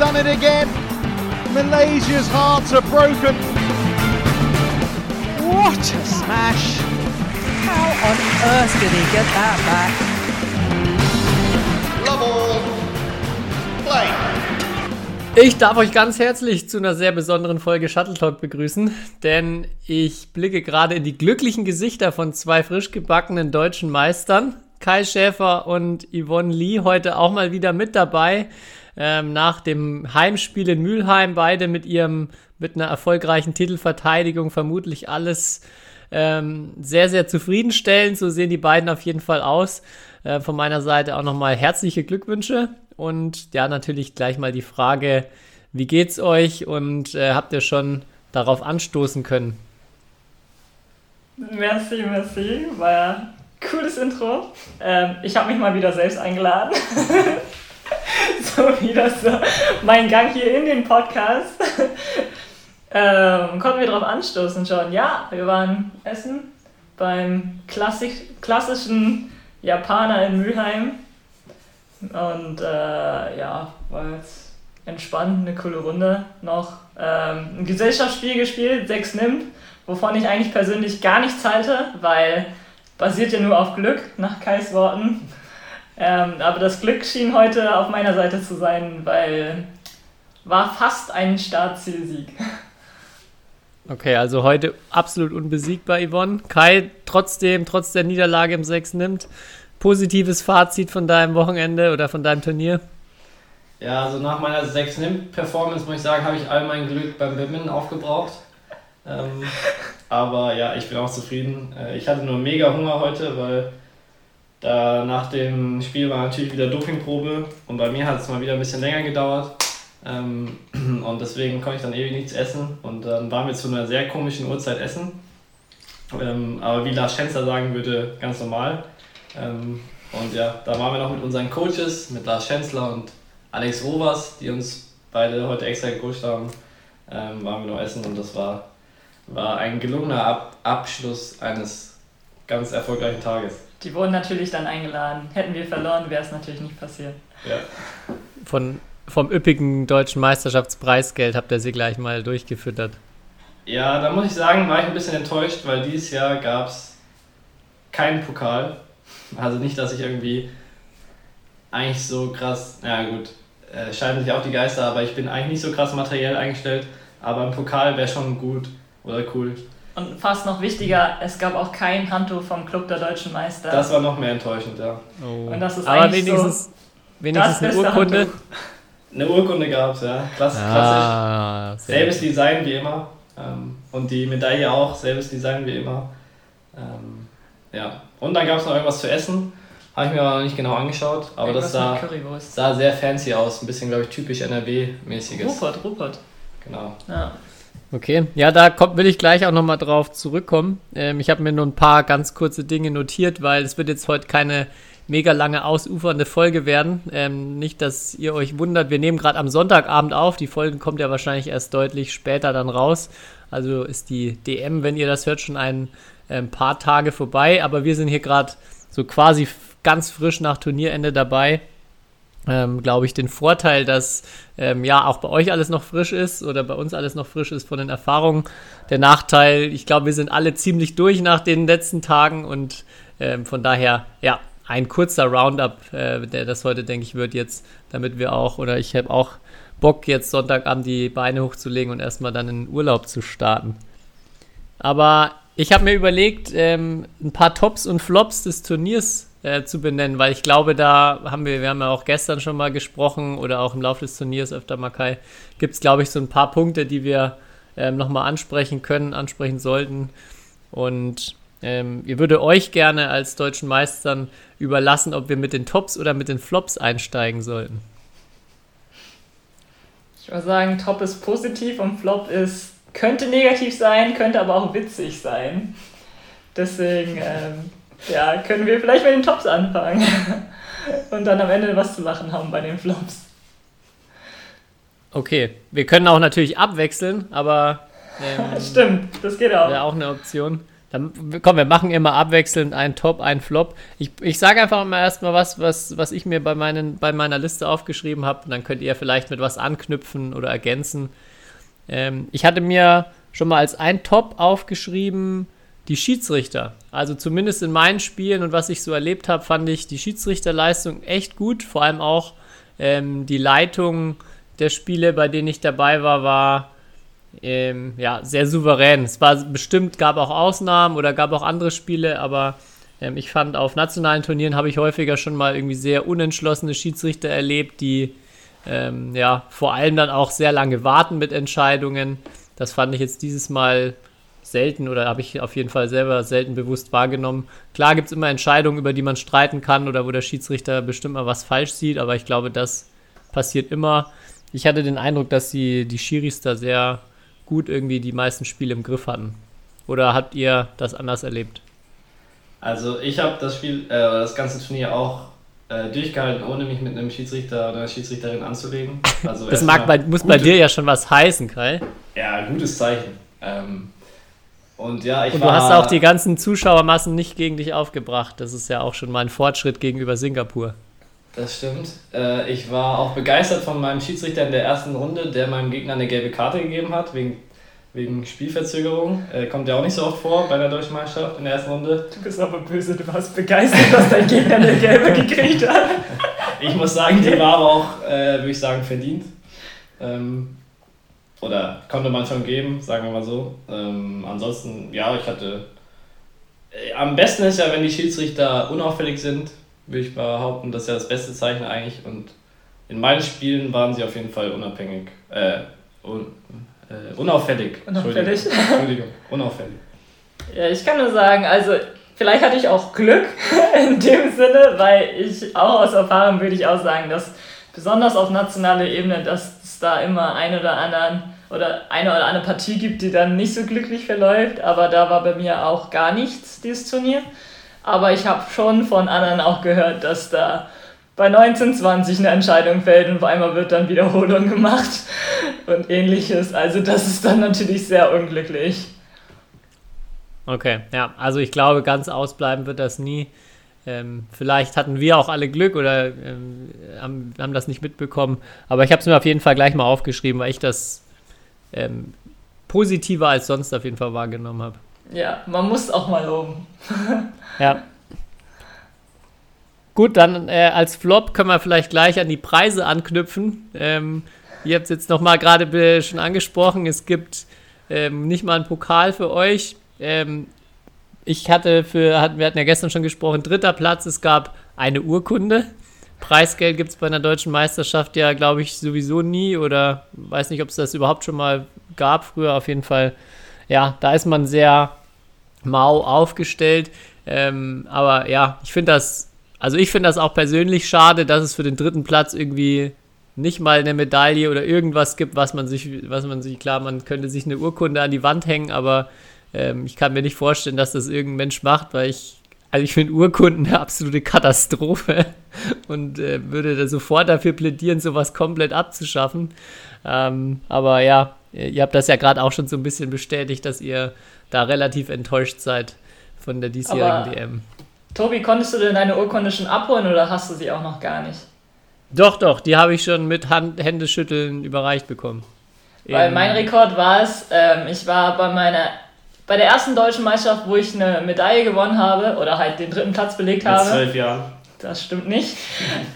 done it again. Malaysia's hearts are broken. What a smash! How on earth did he get that back? Love all. Play. Ich darf euch ganz herzlich zu einer sehr besonderen Folge Shuttle Talk begrüßen, denn ich blicke gerade in die glücklichen Gesichter von zwei frisch gebackenen deutschen Meistern, Kai Schäfer und Yvonne Lee, heute auch mal wieder mit dabei. Ähm, nach dem Heimspiel in Mülheim, beide mit ihrem, mit einer erfolgreichen Titelverteidigung, vermutlich alles ähm, sehr, sehr zufriedenstellend. So sehen die beiden auf jeden Fall aus. Äh, von meiner Seite auch nochmal herzliche Glückwünsche und ja, natürlich gleich mal die Frage, wie geht's euch und äh, habt ihr schon darauf anstoßen können? Merci, merci. War ja cooles Intro. Ähm, ich habe mich mal wieder selbst eingeladen. so wie das so mein Gang hier in den Podcast. ähm, konnten wir darauf anstoßen schon. Ja, wir waren essen beim klassisch, klassischen Japaner in Mülheim. Und äh, ja, war jetzt entspannt, eine coole Runde noch. Ähm, ein Gesellschaftsspiel gespielt, 6 nimmt, wovon ich eigentlich persönlich gar nichts halte, weil basiert ja nur auf Glück, nach Kais Worten. Ähm, aber das Glück schien heute auf meiner Seite zu sein, weil war fast ein Startzielsieg. Okay, also heute absolut unbesiegbar, Yvonne. Kai trotzdem, trotz der Niederlage im 6 nimmt. Positives Fazit von deinem Wochenende oder von deinem Turnier? Ja, also nach meiner 6 nimmt Performance muss ich sagen, habe ich all mein Glück beim Badminton aufgebraucht. Ähm, aber ja, ich bin auch zufrieden. Äh, ich hatte nur mega Hunger heute, weil da nach dem Spiel war natürlich wieder Dopingprobe und bei mir hat es mal wieder ein bisschen länger gedauert. Ähm, und deswegen konnte ich dann ewig nichts essen und dann waren wir zu einer sehr komischen Uhrzeit essen. Ähm, aber wie Lars Schenzer sagen würde, ganz normal. Ähm, und ja, da waren wir noch mit unseren Coaches, mit Lars Schenzler und Alex Rovers, die uns beide heute extra gecoacht haben, ähm, waren wir noch essen und das war, war ein gelungener Ab Abschluss eines ganz erfolgreichen Tages. Die wurden natürlich dann eingeladen. Hätten wir verloren, wäre es natürlich nicht passiert. Ja. Von, vom üppigen deutschen Meisterschaftspreisgeld habt ihr sie gleich mal durchgefüttert. Ja, da muss ich sagen, war ich ein bisschen enttäuscht, weil dieses Jahr gab es keinen Pokal. Also nicht, dass ich irgendwie eigentlich so krass, ja gut, äh, scheiden sich auch die Geister, aber ich bin eigentlich nicht so krass materiell eingestellt. Aber ein Pokal wäre schon gut oder cool. Und fast noch wichtiger, es gab auch kein Handtuch vom Club der Deutschen Meister. Das war noch mehr enttäuschend, ja. Oh. Und das ist Aber eigentlich wenigstens, so wenigstens das eine Urkunde. Handtuch. Eine Urkunde gab es, ja. Klass, klassisch. Ah, sehr Selbes gut. Design wie immer. Ähm, und die Medaille auch, selbes Design wie immer. Ähm, ja. Und dann gab es noch irgendwas zu essen. Habe ich mir aber noch nicht genau angeschaut. Aber das Irgendwas sah, mit Currywurst. sah sehr fancy aus. Ein bisschen, glaube ich, typisch NRW-mäßiges. Rupert, Rupert. Genau. Ja. Okay, ja, da kommt, will ich gleich auch nochmal drauf zurückkommen. Ähm, ich habe mir nur ein paar ganz kurze Dinge notiert, weil es wird jetzt heute keine mega lange ausufernde Folge werden. Ähm, nicht, dass ihr euch wundert, wir nehmen gerade am Sonntagabend auf. Die Folge kommt ja wahrscheinlich erst deutlich später dann raus. Also ist die DM, wenn ihr das hört, schon ein ähm, paar Tage vorbei. Aber wir sind hier gerade so quasi ganz frisch nach Turnierende dabei ähm, glaube ich, den Vorteil, dass ähm, ja auch bei euch alles noch frisch ist oder bei uns alles noch frisch ist von den Erfahrungen. Der Nachteil, ich glaube, wir sind alle ziemlich durch nach den letzten Tagen und ähm, von daher, ja, ein kurzer Roundup, äh, der das heute, denke ich, wird jetzt, damit wir auch, oder ich habe auch Bock, jetzt Sonntagabend die Beine hochzulegen und erstmal dann in den Urlaub zu starten. Aber ich habe mir überlegt, ähm, ein paar Tops und Flops des Turniers äh, zu benennen, weil ich glaube, da haben wir, wir haben ja auch gestern schon mal gesprochen oder auch im Laufe des Turniers öfter mal, Kai, gibt es, glaube ich, so ein paar Punkte, die wir ähm, nochmal ansprechen können, ansprechen sollten. Und ähm, ihr würde euch gerne als deutschen Meistern überlassen, ob wir mit den Tops oder mit den Flops einsteigen sollten. Ich würde sagen, Top ist positiv und Flop ist, könnte negativ sein, könnte aber auch witzig sein. Deswegen, ähm, ja, können wir vielleicht mit den Tops anfangen. Und dann am Ende was zu lachen haben bei den Flops. Okay, wir können auch natürlich abwechseln, aber ähm, Stimmt, das geht auch. wäre auch eine Option. Dann, komm, wir machen immer abwechselnd einen Top, einen Flop. Ich, ich sage einfach mal erstmal was, was, was ich mir bei, meinen, bei meiner Liste aufgeschrieben habe. Und dann könnt ihr vielleicht mit was anknüpfen oder ergänzen. Ähm, ich hatte mir schon mal als ein Top aufgeschrieben, die Schiedsrichter. Also zumindest in meinen Spielen und was ich so erlebt habe, fand ich die Schiedsrichterleistung echt gut. Vor allem auch ähm, die Leitung der Spiele, bei denen ich dabei war, war ähm, ja, sehr souverän. Es war bestimmt, gab auch Ausnahmen oder gab auch andere Spiele, aber ähm, ich fand, auf nationalen Turnieren habe ich häufiger schon mal irgendwie sehr unentschlossene Schiedsrichter erlebt, die ähm, ja vor allem dann auch sehr lange warten mit Entscheidungen. Das fand ich jetzt dieses Mal selten oder habe ich auf jeden Fall selber selten bewusst wahrgenommen. Klar gibt es immer Entscheidungen, über die man streiten kann oder wo der Schiedsrichter bestimmt mal was falsch sieht, aber ich glaube, das passiert immer. Ich hatte den Eindruck, dass die, die Schiris da sehr gut irgendwie die meisten Spiele im Griff hatten. Oder habt ihr das anders erlebt? Also ich habe das Spiel, äh, das ganze Turnier auch äh, durchgehalten, ohne mich mit einem Schiedsrichter oder einer Schiedsrichterin anzulegen. Also das mag bei, muss bei dir ja schon was heißen, Kai. Ja, gutes Zeichen. Ähm, und ja, ich Und du war, hast auch die ganzen Zuschauermassen nicht gegen dich aufgebracht. Das ist ja auch schon mal ein Fortschritt gegenüber Singapur. Das stimmt. Äh, ich war auch begeistert von meinem Schiedsrichter in der ersten Runde, der meinem Gegner eine gelbe Karte gegeben hat, wegen, wegen Spielverzögerung. Äh, kommt ja auch nicht so oft vor bei der Deutschen Meisterschaft in der ersten Runde. Du bist aber böse, du warst begeistert, dass dein Gegner eine gelbe gekriegt hat. ich muss sagen, die war aber auch, äh, würde ich sagen, verdient. Ähm, oder konnte man schon geben, sagen wir mal so. Ähm, ansonsten, ja, ich hatte. Äh, am besten ist ja, wenn die Schiedsrichter unauffällig sind, würde ich behaupten. Das ist ja das beste Zeichen eigentlich. Und in meinen Spielen waren sie auf jeden Fall unabhängig. Äh, un, äh, unauffällig. Unauffällig? Entschuldigung. Entschuldigung. Unauffällig. Ja, ich kann nur sagen, also vielleicht hatte ich auch Glück in dem Sinne, weil ich auch aus Erfahrung würde ich auch sagen, dass besonders auf nationaler Ebene, dass es da immer ein oder anderen oder eine oder andere Partie gibt, die dann nicht so glücklich verläuft, aber da war bei mir auch gar nichts, dieses Turnier. Aber ich habe schon von anderen auch gehört, dass da bei 1920 eine Entscheidung fällt und auf einmal wird dann Wiederholung gemacht und ähnliches. Also das ist dann natürlich sehr unglücklich. Okay, ja, also ich glaube, ganz ausbleiben wird das nie. Ähm, vielleicht hatten wir auch alle Glück oder ähm, haben, haben, das nicht mitbekommen. Aber ich habe es mir auf jeden Fall gleich mal aufgeschrieben, weil ich das ähm, positiver als sonst auf jeden Fall wahrgenommen habe. Ja, man muss auch mal loben. ja. Gut, dann äh, als Flop können wir vielleicht gleich an die Preise anknüpfen. Ähm, ihr habt es jetzt nochmal gerade schon angesprochen, es gibt ähm, nicht mal einen Pokal für euch. Ähm, ich hatte für, hatten, wir hatten ja gestern schon gesprochen, dritter Platz, es gab eine Urkunde. Preisgeld gibt es bei einer deutschen Meisterschaft ja, glaube ich, sowieso nie oder weiß nicht, ob es das überhaupt schon mal gab früher. Auf jeden Fall, ja, da ist man sehr mau aufgestellt. Ähm, aber ja, ich finde das, also ich finde das auch persönlich schade, dass es für den dritten Platz irgendwie nicht mal eine Medaille oder irgendwas gibt, was man sich, was man sich, klar, man könnte sich eine Urkunde an die Wand hängen, aber ähm, ich kann mir nicht vorstellen, dass das irgendein Mensch macht, weil ich, also ich finde Urkunden eine absolute Katastrophe und äh, würde da sofort dafür plädieren, sowas komplett abzuschaffen. Ähm, aber ja, ihr habt das ja gerade auch schon so ein bisschen bestätigt, dass ihr da relativ enttäuscht seid von der diesjährigen aber, DM. Tobi, konntest du denn deine Urkunde schon abholen oder hast du sie auch noch gar nicht? Doch, doch, die habe ich schon mit Hand, Händeschütteln überreicht bekommen. Weil mein Rekord war es, ähm, ich war bei meiner bei der ersten deutschen Meisterschaft, wo ich eine Medaille gewonnen habe oder halt den dritten Platz belegt habe. Zwölf Jahren. Das stimmt nicht.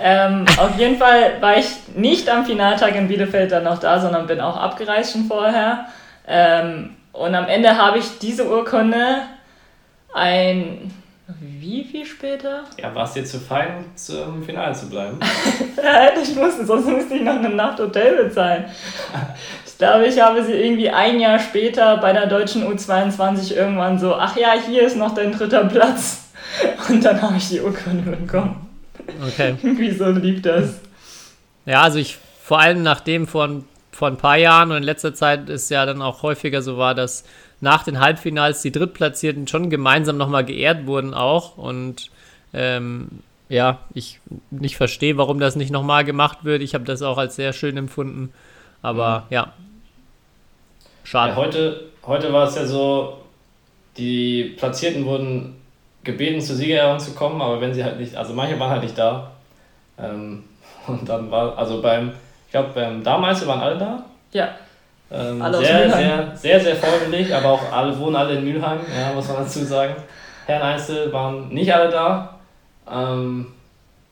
ähm, auf jeden Fall war ich nicht am Finaltag in Bielefeld dann noch da, sondern bin auch abgereist schon vorher. Ähm, und am Ende habe ich diese Urkunde ein. Wie viel später? Ja, war es dir zu fein, zum Finale zu bleiben? hätte ich musste, sonst müsste ich noch eine Nacht Hotel bezahlen. Ich glaube, ich habe sie irgendwie ein Jahr später bei der deutschen U22 irgendwann so, ach ja, hier ist noch dein dritter Platz. Und dann habe ich die Urkunde bekommen. Okay. Wieso lieb das? Ja, also ich, vor allem nachdem vor, vor ein paar Jahren und in letzter Zeit es ja dann auch häufiger so war, dass nach den Halbfinals die Drittplatzierten schon gemeinsam nochmal geehrt wurden auch. Und ähm, ja, ich nicht verstehe, warum das nicht nochmal gemacht wird. Ich habe das auch als sehr schön empfunden. Aber mhm. ja, schade. Ja, heute, heute war es ja so, die Platzierten wurden gebeten, zur Siegerehrung zu kommen, aber wenn sie halt nicht, also manche waren halt nicht da. Ähm, und dann war, also beim, ich glaube, beim Damals waren alle da. Ja. Ähm, Alle sehr, sehr, sehr, sehr vorbildlich, aber auch alle wohnen alle in Mülheim, ja, muss man dazu sagen. Herren Einzel waren nicht alle da. Ähm,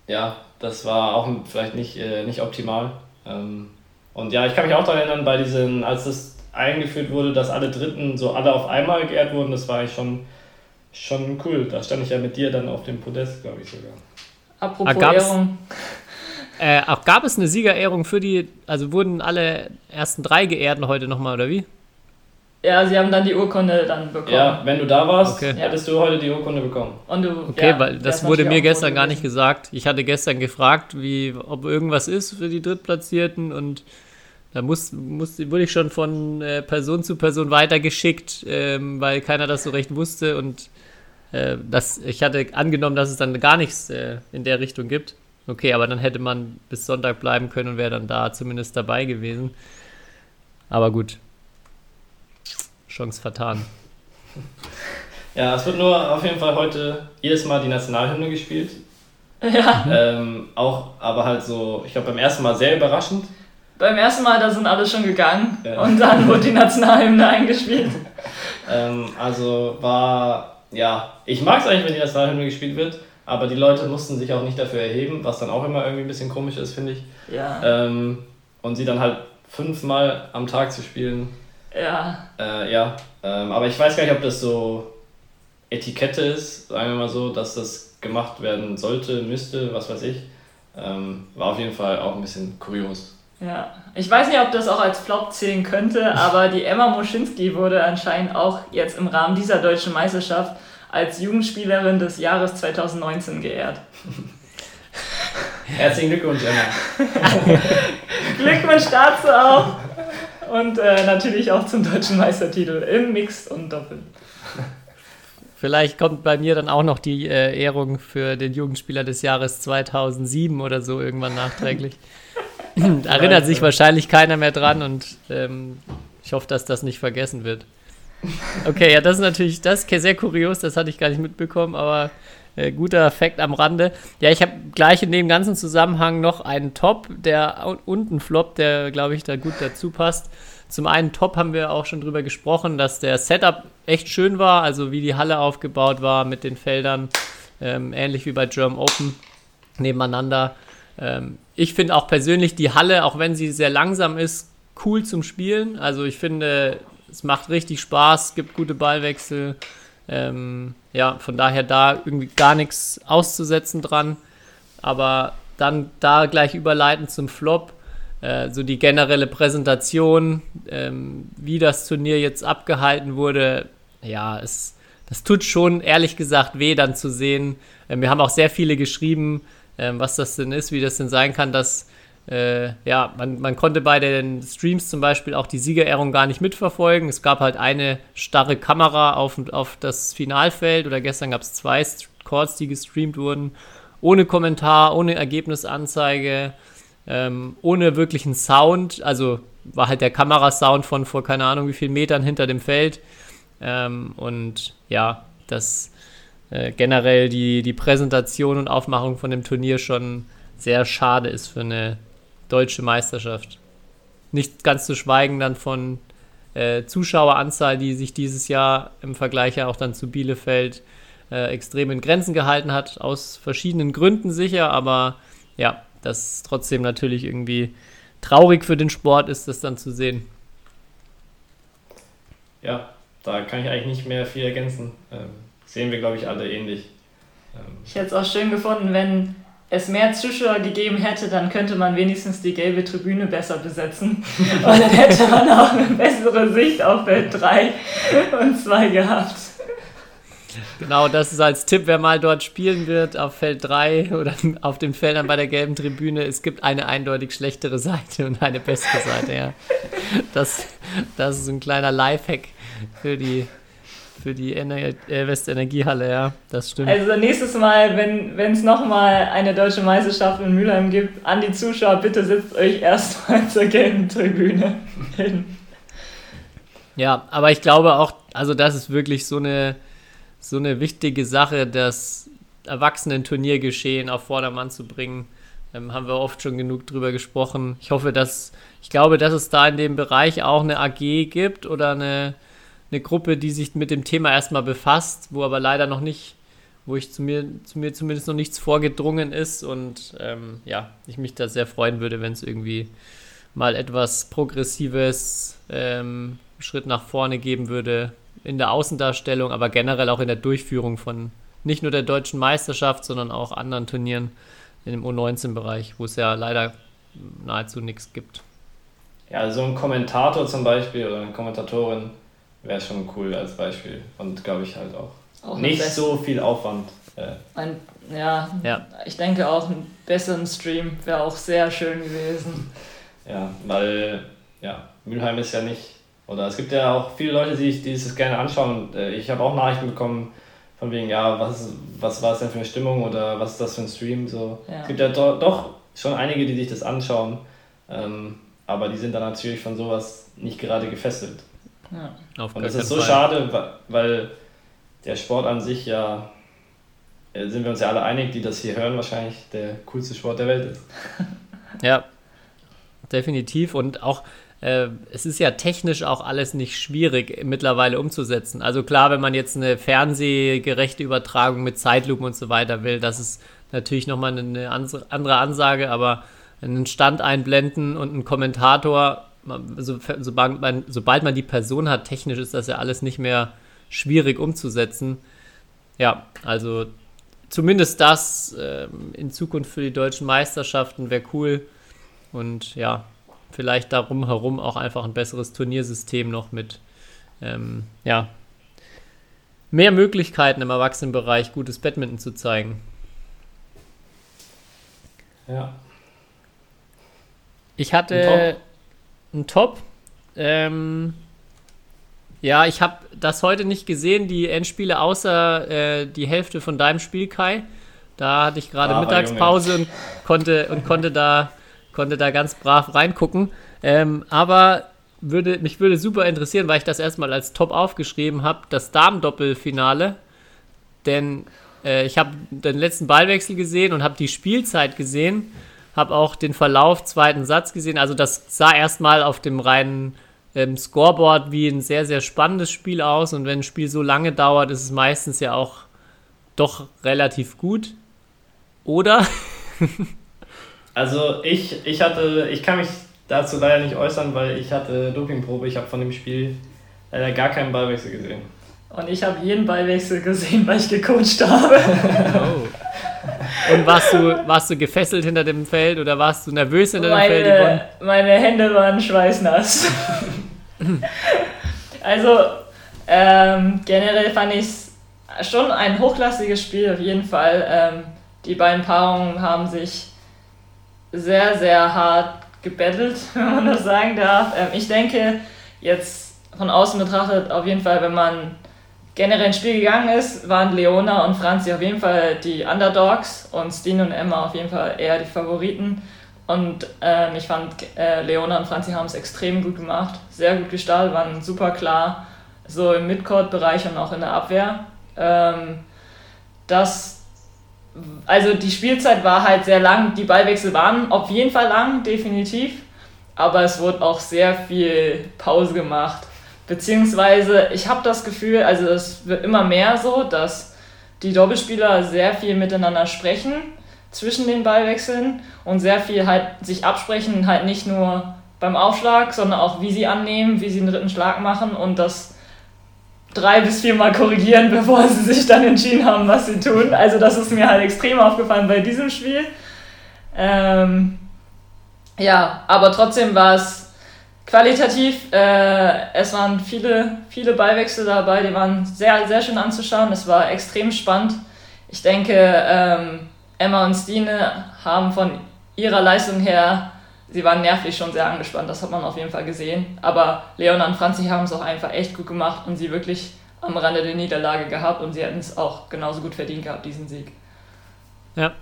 ja, das war auch vielleicht nicht, äh, nicht optimal. Ähm, und ja, ich kann mich auch daran erinnern, bei diesen, als das eingeführt wurde, dass alle Dritten so alle auf einmal geehrt wurden, das war eigentlich schon, schon cool. Da stand ich ja mit dir dann auf dem Podest, glaube ich sogar. Apropos Ah, gab's- Ehrung. Äh, auch gab es eine Siegerehrung für die, also wurden alle ersten drei Geehrten heute nochmal, oder wie? Ja, sie haben dann die Urkunde dann bekommen. Ja, wenn du da warst, Okay. hättest du heute die Urkunde bekommen. Und du, Okay, ja, weil das wurde mir gestern gut gar nicht gewesen. gesagt. Ich hatte gestern gefragt, wie, ob irgendwas ist für die Drittplatzierten und da muss, muss, wurde ich schon von äh, Person zu Person weitergeschickt, ähm, weil keiner das so recht wusste und äh, das, ich hatte angenommen, dass es dann gar nichts äh, in der Richtung gibt. Okay, aber dann hätte man bis Sonntag bleiben können und wäre dann da zumindest dabei gewesen. Aber gut. Chance vertan. Ja, es wird nur auf jeden Fall heute jedes Mal die Nationalhymne gespielt. Ja, Ähm, auch, aber halt so, ich glaube beim ersten Mal sehr überraschend. beim ersten Mal, da sind alle schon gegangen Ja. und dann wurde die Nationalhymne eingespielt. Ähm, also war, ja, ich mag es eigentlich, wenn die Nationalhymne gespielt wird, aber die Leute mussten sich auch nicht dafür erheben, was dann auch immer irgendwie ein bisschen komisch ist, finde ich. Ja, Ähm, und sie dann halt fünfmal am Tag zu spielen, ja, äh, ja. Ähm, aber ich weiß gar nicht, ob das so Etikette ist, sagen wir mal so, dass das gemacht werden sollte, müsste, was weiß ich. Ähm, war auf jeden Fall auch ein bisschen kurios. ja. Ich weiß nicht, ob das auch als Flop zählen könnte, aber die Emma Moschinski wurde anscheinend auch jetzt im Rahmen dieser deutschen Meisterschaft als Jugendspielerin des Jahres 2019 geehrt. Herzlichen Glückwunsch, Emma. Glückwunsch dazu auch! Und äh, natürlich auch zum deutschen Meistertitel im Mixed und Doppel. Vielleicht kommt bei mir dann auch noch die äh, Ehrung für den Jugendspieler des Jahres 2007 oder so irgendwann nachträglich. Erinnert sich wahrscheinlich keiner mehr dran und ähm, ich hoffe, dass das nicht vergessen wird. Okay, ja, das ist natürlich das ist sehr kurios, das hatte ich gar nicht mitbekommen, aber äh, guter Fakt am Rande. Ja, ich habe gleich in dem ganzen Zusammenhang noch einen Top, der un- unten Flop, der glaube ich da gut dazu passt. Zum einen Top haben wir auch schon drüber gesprochen, dass der Setup echt schön war, also wie die Halle aufgebaut war mit den Feldern, ähm, ähnlich wie bei German Open nebeneinander. Ähm, ich finde auch persönlich die Halle, auch wenn sie sehr langsam ist, cool zum Spielen. Also ich finde, es macht richtig Spaß, gibt gute Ballwechsel. Ähm, ja, von daher da irgendwie gar nichts auszusetzen dran. Aber dann da gleich überleiten zum Flop. Äh, so die generelle Präsentation, ähm, wie das Turnier jetzt abgehalten wurde, ja, es, das tut schon ehrlich gesagt weh, dann zu sehen. Ähm, wir haben auch sehr viele geschrieben, ähm, was das denn ist, wie das denn sein kann, dass äh, ja, man, man konnte bei den Streams zum Beispiel auch die Siegerehrung gar nicht mitverfolgen. Es gab halt eine starre Kamera auf, auf das Finalfeld oder gestern gab es zwei Chords, die gestreamt wurden, ohne Kommentar, ohne Ergebnisanzeige, ähm, ohne wirklichen Sound. Also war halt der Kamerasound von vor keine Ahnung wie vielen Metern hinter dem Feld. Ähm, und ja, das äh, generell die, die Präsentation und Aufmachung von dem Turnier schon sehr schade ist für eine deutsche Meisterschaft. Nicht ganz zu schweigen dann von äh, Zuschaueranzahl, die sich dieses Jahr im Vergleich ja auch dann zu Bielefeld äh, extrem in Grenzen gehalten hat, aus verschiedenen Gründen sicher, aber ja, das trotzdem natürlich irgendwie traurig für den Sport ist, das dann zu sehen. Ja, da kann ich eigentlich nicht mehr viel ergänzen. Ähm, sehen wir, glaube ich, alle ähnlich. Ähm, Ich hätte es auch schön gefunden, wenn es mehr Zuschauer gegeben hätte, dann könnte man wenigstens die gelbe Tribüne besser besetzen. Und dann hätte man auch eine bessere Sicht auf Feld 3 und 2 gehabt. Genau, das ist als Tipp, wer mal dort spielen wird, auf Feld 3 oder auf den Feldern bei der gelben Tribüne. Es gibt eine eindeutig schlechtere Seite und eine bessere Seite, ja. Das, das ist ein kleiner Lifehack für die, für die Ener äh, Westenergiehalle, ja. Das stimmt. Also nächstes Mal, wenn es nochmal eine deutsche Meisterschaft in Mülheim gibt, an die Zuschauer, bitte setzt euch erstmal zur gelben Tribüne hin. Ja, aber ich glaube auch, also das ist wirklich so eine, so eine wichtige Sache, das Erwachsenen-Turniergeschehen auf Vordermann zu bringen. Ähm, haben wir oft schon genug drüber gesprochen. Ich hoffe, dass, ich glaube, dass es da in dem Bereich auch eine AG gibt oder eine, eine Gruppe, die sich mit dem Thema erstmal befasst, wo aber leider noch nicht, wo ich zu mir, zu mir zumindest noch nichts vorgedrungen ist und ähm, ja, ich mich da sehr freuen würde, wenn es irgendwie mal etwas progressives ähm, Schritt nach vorne geben würde in der Außendarstellung, aber generell auch in der Durchführung von nicht nur der deutschen Meisterschaft, sondern auch anderen Turnieren dem U19-Bereich, wo es ja leider nahezu nichts gibt. Ja, so ein Kommentator zum Beispiel oder eine Kommentatorin wäre schon cool als Beispiel und glaube ich halt auch. auch nicht so viel Aufwand. Äh. Ein, ja, ja, ich denke auch einen besseren Stream wäre auch sehr schön gewesen. Ja, weil ja, Mülheim ist ja nicht, oder es gibt ja auch viele Leute, die, die das gerne anschauen. Äh, ich habe auch Nachrichten bekommen, von wegen, ja, was, was war es denn für eine Stimmung oder was ist das für ein Stream? So. Ja. Es gibt ja do, doch schon einige, die sich das anschauen, ähm, aber die sind dann natürlich von sowas nicht gerade gefesselt. Ja. Und das ist so Fall. schade, weil der Sport an sich ja, äh, sind wir uns ja alle einig, die das hier hören, wahrscheinlich der coolste Sport der Welt ist. Ja, definitiv. Und auch äh, es ist ja technisch auch alles nicht schwierig mittlerweile umzusetzen. Also klar, wenn man jetzt eine fernsehgerechte Übertragung mit Zeitlupen und so weiter will, das ist natürlich nochmal eine andere Ansage, aber einen Stand einblenden und einen Kommentator, so, sobald, man, sobald man die Person hat, technisch ist das ja alles nicht mehr schwierig umzusetzen. Ja, also zumindest das äh, in Zukunft für die deutschen Meisterschaften wäre cool. Und ja, vielleicht darum herum auch einfach ein besseres Turniersystem noch mit, ähm, ja, mehr Möglichkeiten im Erwachsenenbereich gutes Badminton zu zeigen. Ja. Ich hatte einen Top. Ähm, ja, ich habe das heute nicht gesehen, die Endspiele, außer äh, die Hälfte von deinem Spiel, Kai. Da hatte ich gerade Mittagspause und konnte, und konnte da konnte da ganz brav reingucken. Ähm, aber würde, mich würde super interessieren, weil ich das erstmal als Top aufgeschrieben habe, das Damen-Doppelfinale. Denn äh, ich habe den letzten Ballwechsel gesehen und habe die Spielzeit gesehen, habe auch den Verlauf zweiten Satz gesehen. Also das sah erstmal auf dem reinen ähm, Scoreboard wie ein sehr, sehr spannendes Spiel aus. Und wenn ein Spiel so lange dauert, ist es meistens ja auch doch relativ gut. Oder? Also ich, ich hatte, ich kann mich dazu leider nicht äußern, weil ich hatte Dopingprobe. Ich habe von dem Spiel leider gar keinen Ballwechsel gesehen. Und ich habe jeden Ballwechsel gesehen, weil ich gecoacht habe. Oh. Und warst du, warst du gefesselt hinter dem Feld oder warst du nervös hinter meine, dem Feld? Yvonne? Meine Hände waren schweißnass. also ähm, generell fand ich es schon ein hochklassiges Spiel auf jeden Fall. Ähm, die beiden Paarungen haben sich sehr, sehr hart gebettelt, wenn man das sagen darf. Ähm, ich denke, jetzt von außen betrachtet, auf jeden Fall, wenn man generell ins Spiel gegangen ist, waren Leona und Franzi auf jeden Fall die Underdogs und Stine und Emma auf jeden Fall eher die Favoriten. Und ähm, ich fand, äh, Leona und Franzi haben es extrem gut gemacht, sehr gut gestartet, waren super klar, so im Midcourt-Bereich und auch in der Abwehr. Ähm, das also die Spielzeit war halt sehr lang, die Ballwechsel waren auf jeden Fall lang, definitiv, aber es wurde auch sehr viel Pause gemacht. Beziehungsweise ich habe das Gefühl, also es wird immer mehr so, dass die Doppelspieler sehr viel miteinander sprechen zwischen den Ballwechseln und sehr viel halt sich absprechen, halt nicht nur beim Aufschlag, sondern auch wie sie annehmen, wie sie den dritten Schlag machen und das drei bis viermal korrigieren, bevor sie sich dann entschieden haben, was sie tun. Also das ist mir halt extrem aufgefallen bei diesem Spiel. Ähm, ja, aber trotzdem war es qualitativ. Äh, es waren viele, viele Ballwechsel dabei, die waren sehr, sehr schön anzuschauen. Es war extrem spannend. Ich denke, ähm, Emma und Stine haben von ihrer Leistung her sie waren nervlich schon sehr angespannt, das hat man auf jeden Fall gesehen. Aber Leona und Franzi haben es auch einfach echt gut gemacht und sie wirklich am Rande der Niederlage gehabt und sie hätten es auch genauso gut verdient gehabt, diesen Sieg. Ja,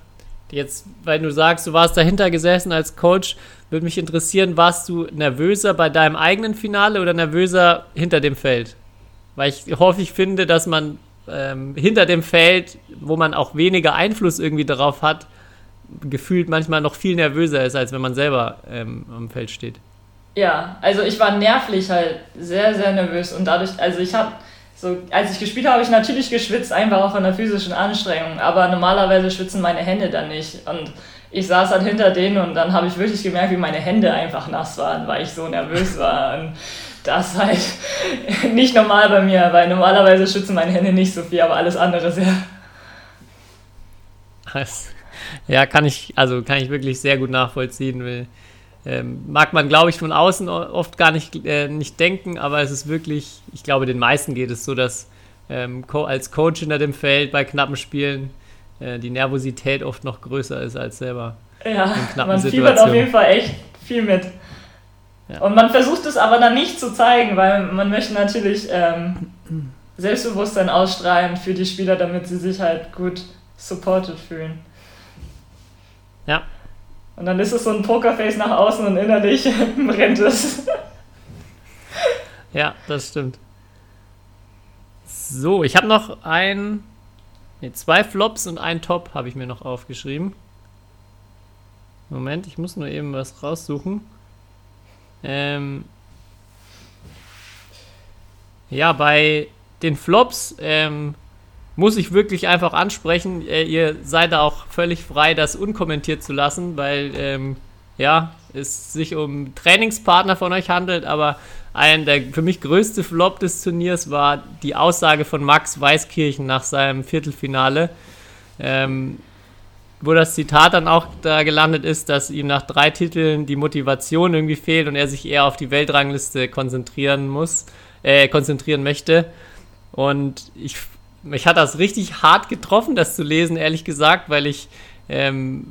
jetzt, weil du sagst, du warst dahinter gesessen als Coach, würde mich interessieren, warst du nervöser bei deinem eigenen Finale oder nervöser hinter dem Feld? weil ich häufig finde, dass man ähm, hinter dem Feld, wo man auch weniger Einfluss irgendwie darauf hat, gefühlt manchmal noch viel nervöser ist, als wenn man selber ähm, am Feld steht. Ja, also ich war nervlich halt sehr, sehr nervös und dadurch, also ich habe so, als ich gespielt habe, habe ich natürlich geschwitzt, einfach auch von der physischen Anstrengung, aber normalerweise schwitzen meine Hände dann nicht und ich saß halt hinter denen und dann habe ich wirklich gemerkt, wie meine Hände einfach nass waren, weil ich so nervös war. Und das halt nicht normal bei mir, weil normalerweise schützen meine Hände nicht so viel, aber alles andere sehr. Ja, kann ich, also kann ich wirklich sehr gut nachvollziehen. Will. Ähm, mag man, glaube ich, von außen oft gar nicht, äh, nicht denken, aber es ist wirklich, ich glaube, den meisten geht es so, dass ähm, als Coach hinter dem Feld bei knappen Spielen äh, die Nervosität oft noch größer ist als selber. Ja, man fiebert auf jeden Fall echt viel mit. Ja. Und man versucht es aber dann nicht zu zeigen, weil man möchte natürlich ähm, Selbstbewusstsein ausstrahlen für die Spieler, damit sie sich halt gut supported fühlen. Ja. Und dann ist es so ein Pokerface nach außen und innerlich brennt es. ja, das stimmt. So, ich habe noch ein, nee, zwei Flops und ein Top habe ich mir noch aufgeschrieben. Moment, ich muss nur eben was raussuchen. Ähm, ja, bei den Flops ähm, muss ich wirklich einfach ansprechen. Äh, ihr seid da auch völlig frei, das unkommentiert zu lassen, weil ähm, ja, es sich um Trainingspartner von euch handelt, aber ein der für mich größte Flop des Turniers war die Aussage von Max Weißkirchen nach seinem Viertelfinale. Ähm, wo das Zitat dann auch da gelandet ist, dass ihm nach drei Titeln die Motivation irgendwie fehlt und er sich eher auf die Weltrangliste konzentrieren muss, äh, konzentrieren möchte. Und ich, mich hat das richtig hart getroffen, das zu lesen, ehrlich gesagt, weil ich ähm,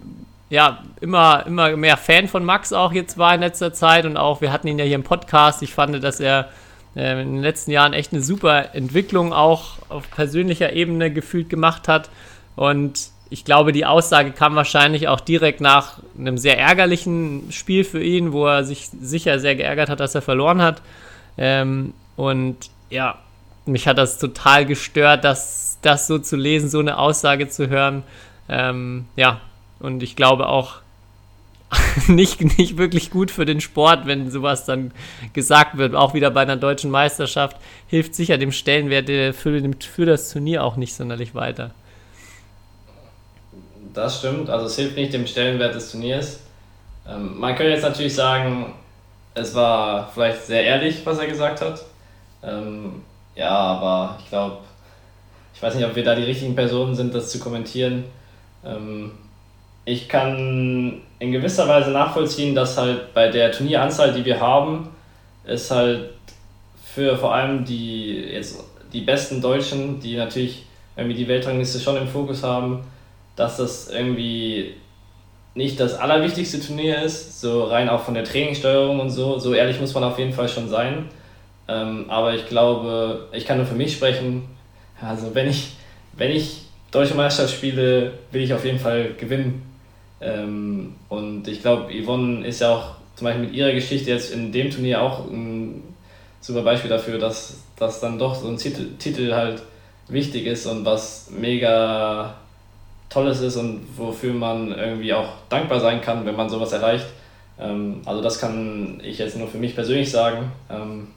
ja immer, immer mehr Fan von Max auch jetzt war in letzter Zeit und auch, wir hatten ihn ja hier im Podcast. Ich fand, dass er äh, in den letzten Jahren echt eine super Entwicklung auch auf persönlicher Ebene gefühlt gemacht hat. Und ich glaube, die Aussage kam wahrscheinlich auch direkt nach einem sehr ärgerlichen Spiel für ihn, wo er sich sicher sehr geärgert hat, dass er verloren hat. Ähm, und ja, mich hat das total gestört, das, das so zu lesen, so eine Aussage zu hören. Ähm, ja, und ich glaube auch nicht, nicht wirklich gut für den Sport, wenn sowas dann gesagt wird. Auch wieder bei einer deutschen Meisterschaft hilft sicher dem Stellenwert für, das Turnier auch nicht sonderlich weiter. Das stimmt, also es hilft nicht dem Stellenwert des Turniers. Ähm, man könnte jetzt natürlich sagen, es war vielleicht sehr ehrlich, was er gesagt hat. Ähm, ja, aber ich glaube, ich weiß nicht, ob wir da die richtigen Personen sind, das zu kommentieren. Ich kann in gewisser Weise nachvollziehen, dass halt bei der Turnieranzahl, die wir haben, es halt für vor allem die, jetzt die besten Deutschen, die natürlich irgendwie die Weltrangliste schon im Fokus haben, dass das irgendwie nicht das allerwichtigste Turnier ist, so rein auch von der Trainingssteuerung und so. So ehrlich muss man auf jeden Fall schon sein. Ähm, aber ich glaube, ich kann nur für mich sprechen. Also wenn ich, wenn ich Deutsche Meisterschaft spiele, will ich auf jeden Fall gewinnen. Ähm, und ich glaube, Yvonne ist ja auch zum Beispiel mit ihrer Geschichte jetzt in dem Turnier auch ein super Beispiel dafür, dass, dass dann doch so ein Titel, Titel halt wichtig ist und was mega Tolles ist und wofür man irgendwie auch dankbar sein kann, wenn man sowas erreicht. Ähm, also das kann ich jetzt nur für mich persönlich sagen. Ähm,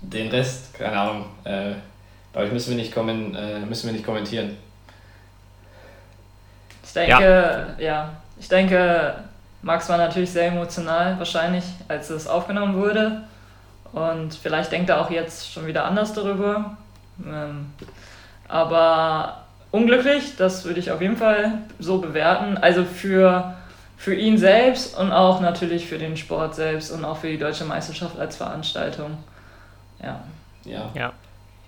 den Rest, keine Ahnung, äh, glaube ich, müssen wir, nicht kommen, äh, müssen wir nicht kommentieren. Ich denke, ja. ja, ich denke, Max war natürlich sehr emotional, wahrscheinlich, als es aufgenommen wurde. Und vielleicht denkt er auch jetzt schon wieder anders darüber. Ähm, aber unglücklich, das würde ich auf jeden Fall so bewerten. Also für, für ihn selbst und auch natürlich für den Sport selbst und auch für die deutsche Meisterschaft als Veranstaltung. Ja. Ja. ja.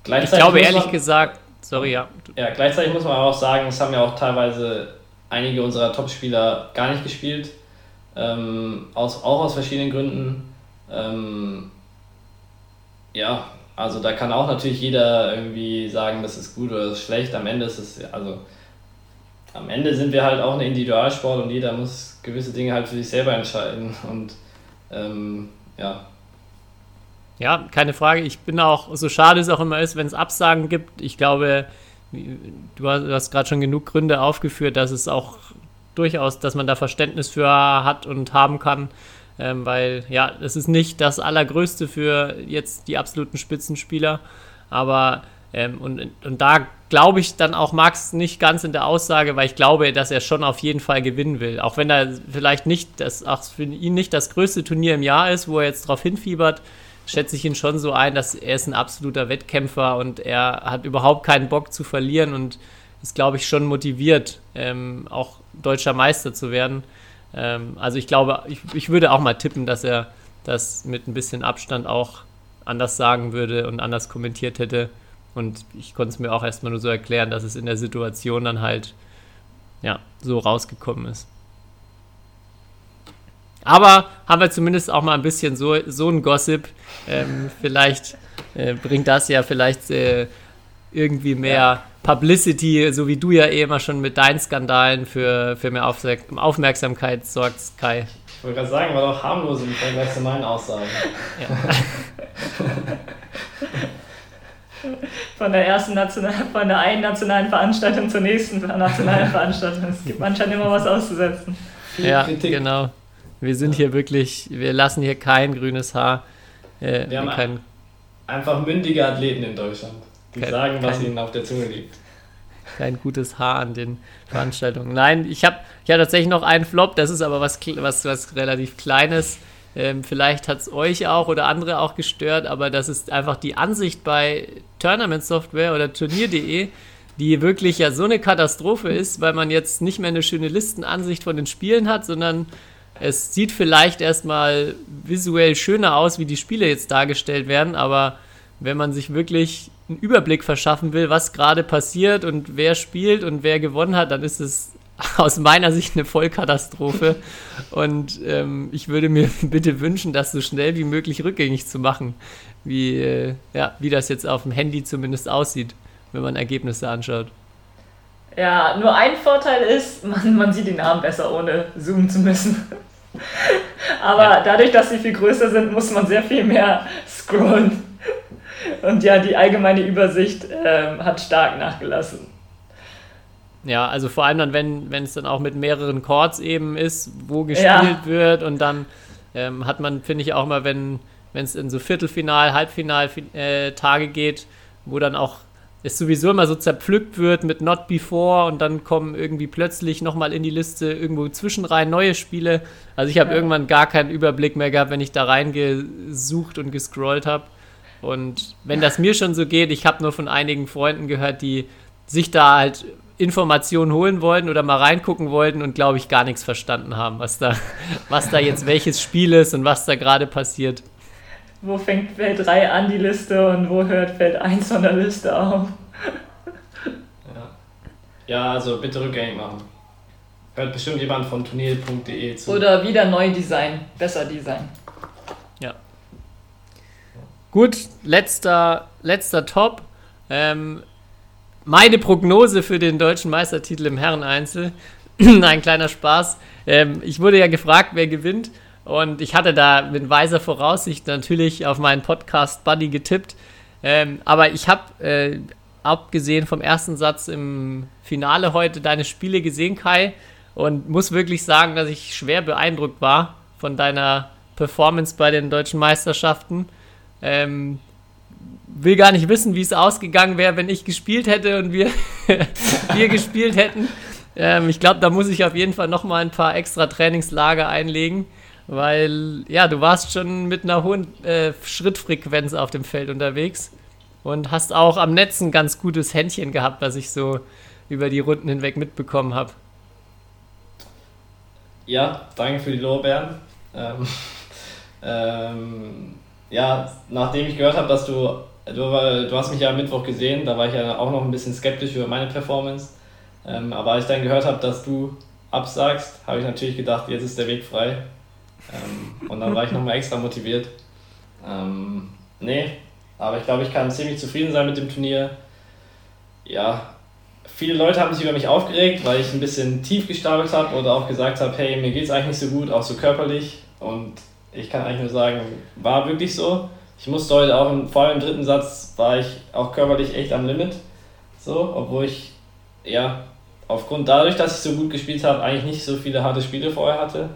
Ich glaube ehrlich man, gesagt, sorry, ja. Ja, gleichzeitig muss man auch sagen, es haben ja auch teilweise einige unserer Topspieler gar nicht gespielt. Ähm, aus, auch aus verschiedenen Gründen. Ähm, ja, also da kann auch natürlich jeder irgendwie sagen, das ist gut oder das ist schlecht. Am Ende ist es, also am Ende sind wir halt auch ein Individualsport und jeder muss gewisse Dinge halt für sich selber entscheiden. Und ähm, ja. Ja, keine Frage. Ich bin auch, so schade es auch immer ist, wenn es Absagen gibt. Ich glaube, du hast, gerade schon genug Gründe aufgeführt, dass es auch durchaus, dass man da Verständnis für hat und haben kann. Ähm, weil ja, es ist nicht das Allergrößte für jetzt die absoluten Spitzenspieler, aber ähm, und, und da glaube ich dann auch Max nicht ganz in der Aussage, weil ich glaube, dass er schon auf jeden Fall gewinnen will. Auch wenn er vielleicht nicht, das, auch für ihn nicht das größte Turnier im Jahr ist, wo er jetzt drauf hinfiebert, schätze ich ihn schon so ein, dass er ist ein absoluter Wettkämpfer und er hat überhaupt keinen Bock zu verlieren und ist, glaube ich, schon motiviert, ähm, auch deutscher Meister zu werden. Ähm, also ich glaube, ich, ich würde auch mal tippen, dass er das mit ein bisschen Abstand auch anders sagen würde und anders kommentiert hätte. Und ich konnte es mir auch erstmal nur so erklären, dass es in der Situation dann halt ja, so rausgekommen ist. Aber haben wir zumindest auch mal ein bisschen so, so ein Gossip. Ähm, vielleicht äh, bringt das ja vielleicht äh, irgendwie mehr ja. Publicity, so wie du ja eh immer schon mit deinen Skandalen für, für mehr Aufmerksamkeit sorgst, Kai. Ich wollte gerade sagen, war doch harmlos im Vergleich zu meinen Aussagen. Ja. von der ersten national, von der einen nationalen Veranstaltung zur nächsten nationalen Veranstaltung. Es gibt anscheinend immer was auszusetzen. Ja, genau. Wir sind hier wirklich, wir lassen hier kein grünes Haar. Äh, wir haben kein, einfach mündige Athleten in Deutschland, die kein, sagen, was kein, ihnen auf der Zunge liegt. Kein gutes Haar an den Veranstaltungen. Nein, ich habe ich hab tatsächlich noch einen Flop, das ist aber was, was, was relativ Kleines. Ähm, vielleicht hat es euch auch oder andere auch gestört, aber das ist einfach die Ansicht bei Tournament Software oder Turnier.de, die wirklich ja so eine Katastrophe ist, weil man jetzt nicht mehr eine schöne Listenansicht von den Spielen hat, sondern es sieht vielleicht erstmal visuell schöner aus, wie die Spiele jetzt dargestellt werden, aber wenn man sich wirklich einen Überblick verschaffen will, was gerade passiert und wer spielt und wer gewonnen hat, dann ist es aus meiner Sicht eine Vollkatastrophe. Und ähm, ich würde mir bitte wünschen, das so schnell wie möglich rückgängig zu machen, wie, äh, ja, wie das jetzt auf dem Handy zumindest aussieht, wenn man Ergebnisse anschaut. Ja, nur ein Vorteil ist, man, man sieht die Namen besser, ohne zoomen zu müssen. Aber ja. dadurch, dass sie viel größer sind, muss man sehr viel mehr scrollen. Und ja, die allgemeine Übersicht ähm, hat stark nachgelassen. Ja, also vor allem dann, wenn es dann auch mit mehreren Chords eben ist, wo gespielt ja. wird und dann ähm, hat man, finde ich auch mal, wenn es in so Viertelfinal, Halbfinal-Tage äh, geht, wo dann auch es sowieso immer so zerpflückt wird mit Not Before und dann kommen irgendwie plötzlich nochmal in die Liste irgendwo zwischenrein neue Spiele. Also ich habe ja. irgendwann gar keinen Überblick mehr gehabt, wenn ich da reingesucht und gescrollt habe. Und wenn das mir schon so geht, ich habe nur von einigen Freunden gehört, die sich da halt Informationen holen wollten oder mal reingucken wollten und glaube ich gar nichts verstanden haben, was da, was da jetzt welches Spiel ist und was da gerade passiert wo fängt Feld 3 an die Liste und wo hört Feld 1 von der Liste auf. ja. ja, also bitte rückgängig machen. Hört bestimmt jemand von turnier.de zu. Oder wieder neu Design, besser Design. Ja. Gut, letzter, letzter Top. Ähm, meine Prognose für den deutschen Meistertitel im Herreneinzel. Ein kleiner Spaß. Ähm, ich wurde ja gefragt, wer gewinnt. Und ich hatte da mit weiser Voraussicht natürlich auf meinen Podcast Buddy getippt. Ähm, aber ich habe, äh, abgesehen vom ersten Satz im Finale heute, deine Spiele gesehen, Kai. Und muss wirklich sagen, dass ich schwer beeindruckt war von deiner Performance bei den deutschen Meisterschaften. Ähm, will gar nicht wissen, wie es ausgegangen wäre, wenn ich gespielt hätte und wir, wir gespielt hätten. Ähm, ich glaube, da muss ich auf jeden Fall noch mal ein paar extra Trainingslager einlegen weil ja, du warst schon mit einer hohen äh, Schrittfrequenz auf dem Feld unterwegs und hast auch am Netz ein ganz gutes Händchen gehabt, was ich so über die Runden hinweg mitbekommen habe. Ja, danke für die Lorbeeren. Ähm, ähm, ja, nachdem ich gehört habe, dass du, du, du hast mich ja am Mittwoch gesehen, da war ich ja auch noch ein bisschen skeptisch über meine Performance. Ähm, aber als ich dann gehört habe, dass du absagst, habe ich natürlich gedacht, jetzt ist der Weg frei. Ähm, und dann war ich nochmal extra motiviert. Ähm, nee, aber ich glaube, ich kann ziemlich zufrieden sein mit dem Turnier. Ja, viele Leute haben sich über mich aufgeregt, weil ich ein bisschen tief gestapelt habe oder auch gesagt habe, hey, mir geht es eigentlich nicht so gut, auch so körperlich. Und ich kann eigentlich nur sagen, war wirklich so. ich musste heute auch, im, vor allem im dritten Satz, war ich auch körperlich echt am Limit. So, obwohl ich, ja, aufgrund dadurch, dass ich so gut gespielt habe, eigentlich nicht so viele harte Spiele vorher hatte.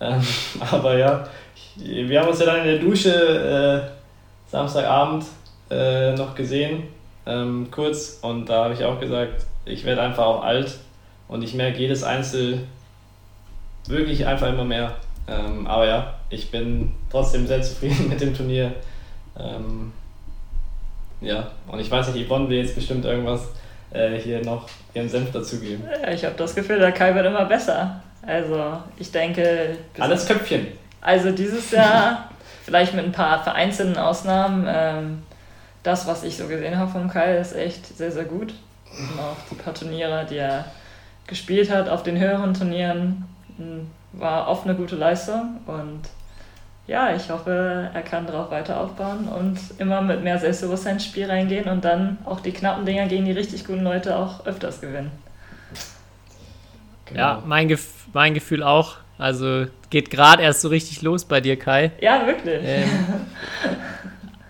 Ähm, aber ja, wir haben uns ja dann in der Dusche äh, Samstagabend äh, noch gesehen, ähm, kurz, und da habe ich auch gesagt, ich werde einfach auch alt und ich merke jedes Einzel wirklich einfach immer mehr. Ähm, aber ja, ich bin trotzdem sehr zufrieden mit dem Turnier. Ähm, ja, und ich weiß nicht, Yvonne will jetzt bestimmt irgendwas äh, hier noch ihren Senf dazugeben. Ich habe das Gefühl, der Kai wird immer besser. Also ich denke... Alles Köpfchen. Also dieses Jahr, vielleicht mit ein paar vereinzelten Ausnahmen, ähm, das, was ich so gesehen habe vom Kai, ist echt sehr, sehr gut. Und auch die paar Turniere, die er gespielt hat auf den höheren Turnieren, war oft eine gute Leistung und ja, ich hoffe, er kann darauf weiter aufbauen und immer mit mehr Selbstbewusstsein ins Spiel reingehen und dann auch die knappen Dinger gegen die richtig guten Leute auch öfters gewinnen. Genau. Ja, mein, Gef mein Gefühl auch. Also geht gerade erst so richtig los bei dir, Kai. Ja, wirklich. Ähm,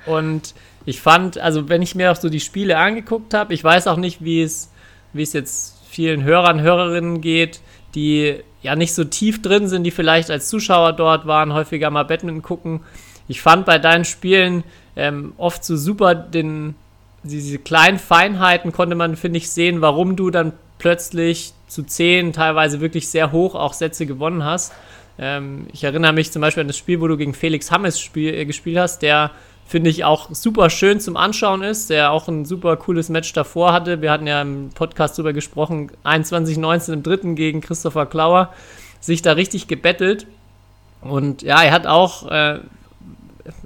und ich fand, also wenn ich mir auch so die Spiele angeguckt habe, ich weiß auch nicht, wie es, wie es jetzt vielen Hörern, Hörerinnen geht, die ja nicht so tief drin sind, die vielleicht als Zuschauer dort waren, häufiger mal Badminton gucken. Ich fand bei deinen Spielen ähm, oft so super den, diese kleinen Feinheiten konnte man, finde ich, sehen, warum du dann plötzlich zu zehn, teilweise wirklich sehr hoch auch Sätze gewonnen hast. Ähm, ich erinnere mich zum Beispiel an das Spiel, wo du gegen Felix Hammes spiel, äh, gespielt hast, der finde ich auch super schön zum Anschauen ist, der auch ein super cooles Match davor hatte. Wir hatten ja im Podcast drüber gesprochen, 21-19 im dritten gegen Christopher Klauer, sich da richtig gebettelt. Und ja, er hat auch, äh,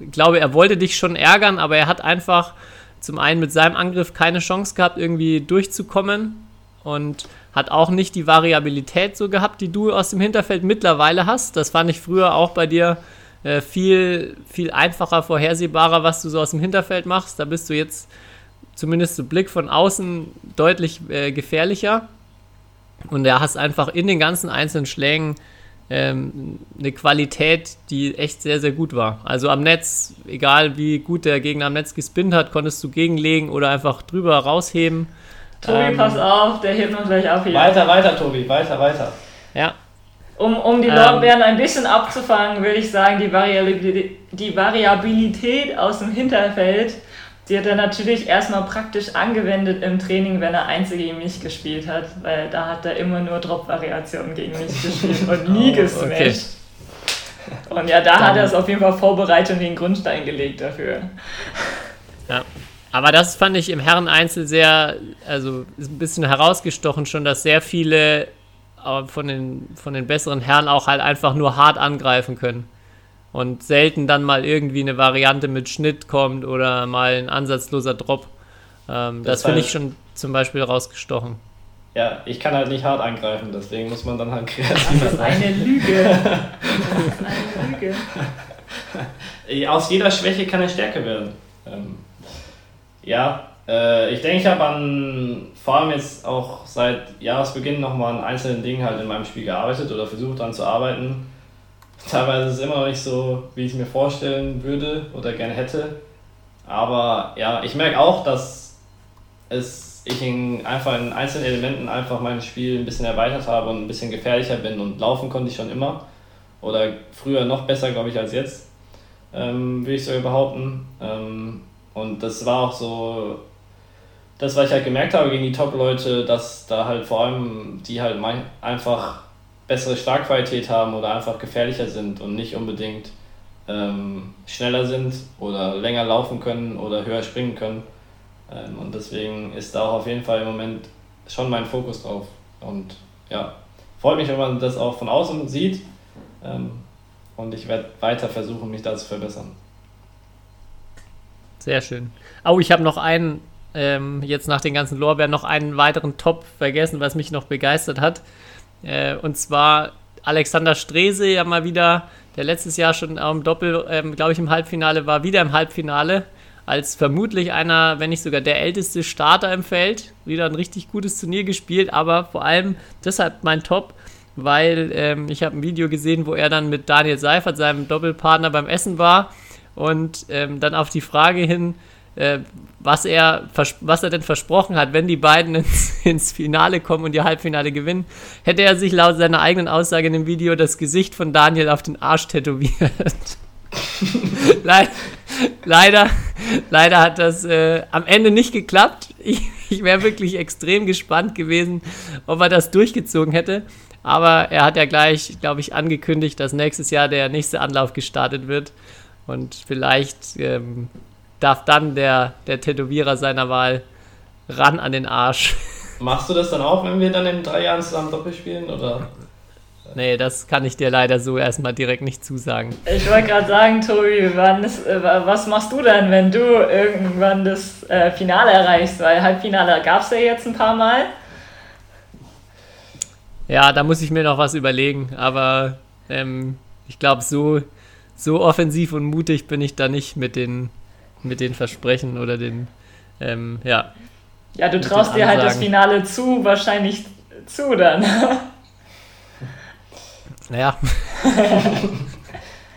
ich glaube, er wollte dich schon ärgern, aber er hat einfach zum einen mit seinem Angriff keine Chance gehabt, irgendwie durchzukommen und hat auch nicht die Variabilität so gehabt, die du aus dem Hinterfeld mittlerweile hast. Das fand ich früher auch bei dir äh, viel, viel einfacher, vorhersehbarer, was du so aus dem Hinterfeld machst. Da bist du jetzt zumindest so Blick von außen deutlich äh, gefährlicher. Und da hast einfach in den ganzen einzelnen Schlägen ähm, eine Qualität, die echt sehr, sehr gut war. Also am Netz, egal wie gut der Gegner am Netz gespinnt hat, konntest du gegenlegen oder einfach drüber rausheben. Tobi, ähm, pass auf, der hebt uns gleich ab hier. Weiter, weiter, Tobi, weiter, weiter. Ja, um, um die ähm, Lorbeeren ein bisschen abzufangen, würde ich sagen, die Variabilität, die Variabilität aus dem Hinterfeld, die hat er natürlich erstmal praktisch angewendet im Training, wenn er Einzel gegen mich gespielt hat, weil da hat er immer nur Drop-Variationen gegen mich gespielt und nie oh, gesmashed. Okay. Und ja, da Dann, hat er es auf jeden Fall vorbereitet und den Grundstein gelegt dafür. Ja. Aber das fand ich im Herren-Einzel sehr, also ist ein bisschen herausgestochen schon, dass sehr viele aber von den, von den besseren Herren auch halt einfach nur hart angreifen können. Und selten dann mal irgendwie eine Variante mit Schnitt kommt oder mal ein ansatzloser Drop. Ähm, das, das finde ich schon zum Beispiel rausgestochen. Ja, ich kann halt nicht hart angreifen, deswegen muss man dann halt kreativ Das ist eine Lüge. Das ist eine Lüge. Aus jeder Schwäche kann eine Stärke werden. Ähm, ja, äh, ich denke, ich habe an, vor allem jetzt auch seit Jahresbeginn nochmal an einzelnen Dingen halt in meinem Spiel gearbeitet oder versucht daran zu arbeiten. Teilweise ist es immer noch nicht so, wie ich es mir vorstellen würde oder gerne hätte. Aber ja, ich merke auch, dass es, ich in, einfach in einzelnen Elementen einfach mein Spiel ein bisschen erweitert habe und ein bisschen gefährlicher bin. Und laufen konnte ich schon immer. Oder früher noch besser, glaube ich, als jetzt, ähm, würde ich so behaupten. Ähm, und das war auch so das, was ich halt gemerkt habe gegen die Top-Leute, dass da halt vor allem die halt einfach bessere Schlagqualität haben oder einfach gefährlicher sind und nicht unbedingt ähm, schneller sind oder länger laufen können oder höher springen können. Ähm, und deswegen ist da auch auf jeden Fall im Moment schon mein Fokus drauf. Und ja, freut mich, wenn man das auch von außen sieht. Ähm, und ich werde weiter versuchen, mich da zu verbessern. Sehr schön. Oh, ich habe noch einen ähm, jetzt nach den ganzen Lorbeeren noch einen weiteren Top vergessen, was mich noch begeistert hat. Äh, und zwar Alexander Strese ja mal wieder, der letztes Jahr schon am Doppel, ähm, glaube ich, im Halbfinale war, wieder im Halbfinale. Als vermutlich einer, wenn nicht sogar der älteste Starter im Feld. Wieder ein richtig gutes Turnier gespielt, aber vor allem deshalb mein Top, weil ähm, ich habe ein Video gesehen, wo er dann mit Daniel Seifert, seinem Doppelpartner, beim Essen war und ähm, dann auf die Frage hin, äh, was, er, was er denn versprochen hat, wenn die beiden ins, ins Finale kommen und ihr Halbfinale gewinnen, hätte er sich laut seiner eigenen Aussage in dem Video das Gesicht von Daniel auf den Arsch tätowiert. leider, leider, leider hat das äh, am Ende nicht geklappt. Ich, ich wäre wirklich extrem gespannt gewesen, ob er das durchgezogen hätte. Aber er hat ja gleich, glaube ich, angekündigt, dass nächstes Jahr der nächste Anlauf gestartet wird. Und vielleicht ähm, darf dann der, der Tätowierer seiner Wahl ran an den Arsch. Machst du das dann auch, wenn wir dann in drei Jahren zusammen Doppel spielen? Oder? Nee, das kann ich dir leider so erstmal direkt nicht zusagen. Ich wollte gerade sagen, Tobi, ist, äh, was machst du dann, wenn du irgendwann das äh, Finale erreichst? Weil Halbfinale gab es ja jetzt ein paar Mal. Ja, da muss ich mir noch was überlegen, aber ähm, ich glaube, so, so offensiv und mutig bin ich da nicht mit den, mit den Versprechen oder den, ähm, ja. Ja, du traust dir halt das Finale zu, wahrscheinlich zu dann. Naja.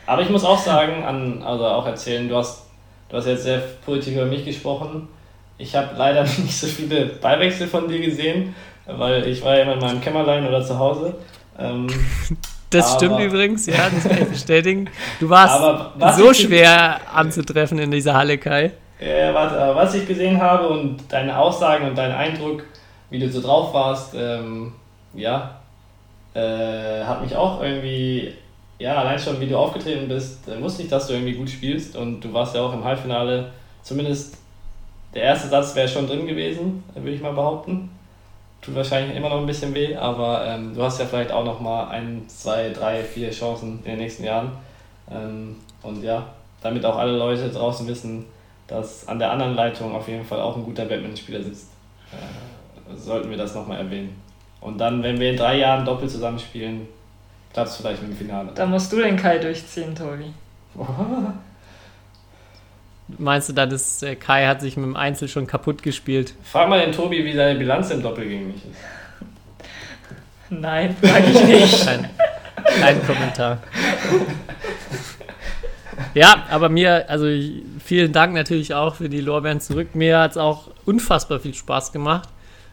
Aber ich muss auch sagen, an, also auch erzählen, du hast, du hast jetzt sehr positiv über mich gesprochen. Ich habe leider nicht so viele Beiwechsel von dir gesehen, weil ich war ja immer in meinem Kämmerlein oder zu Hause. Ähm, das aber, stimmt übrigens, ja, das kann ich bestätigen. Du warst so schwer anzutreffen in dieser Halle, Kai. Ja, warte, aber was ich gesehen habe und deine Aussagen und dein Eindruck, wie du so drauf warst, ähm, ja, äh, hat mich auch irgendwie, ja, allein schon wie du aufgetreten bist, äh, wusste ich, dass du irgendwie gut spielst und du warst ja auch im Halbfinale, zumindest der erste Satz wäre schon drin gewesen, würde ich mal behaupten. Tut wahrscheinlich immer noch ein bisschen weh, aber ähm, du hast ja vielleicht auch noch mal ein, zwei, drei, vier Chancen in den nächsten Jahren. Ähm, und ja, damit auch alle Leute draußen wissen, dass an der anderen Leitung auf jeden Fall auch ein guter Badmintonspieler sitzt, äh, sollten wir das nochmal erwähnen. Und dann, wenn wir in drei Jahren doppelt zusammenspielen, klappt es vielleicht mit dem Finale. Da musst du den Kai durchziehen, Tobi. Meinst du dann, dass äh, Kai hat sich mit dem Einzel schon kaputt gespielt? Frag mal den Tobi, wie seine Bilanz im Doppel gegen mich ist. Nein, frag ich nicht. Kein, kein Kommentar. Ja, aber mir, also vielen Dank natürlich auch für die Lorbeeren zurück. Mir hat es auch unfassbar viel Spaß gemacht.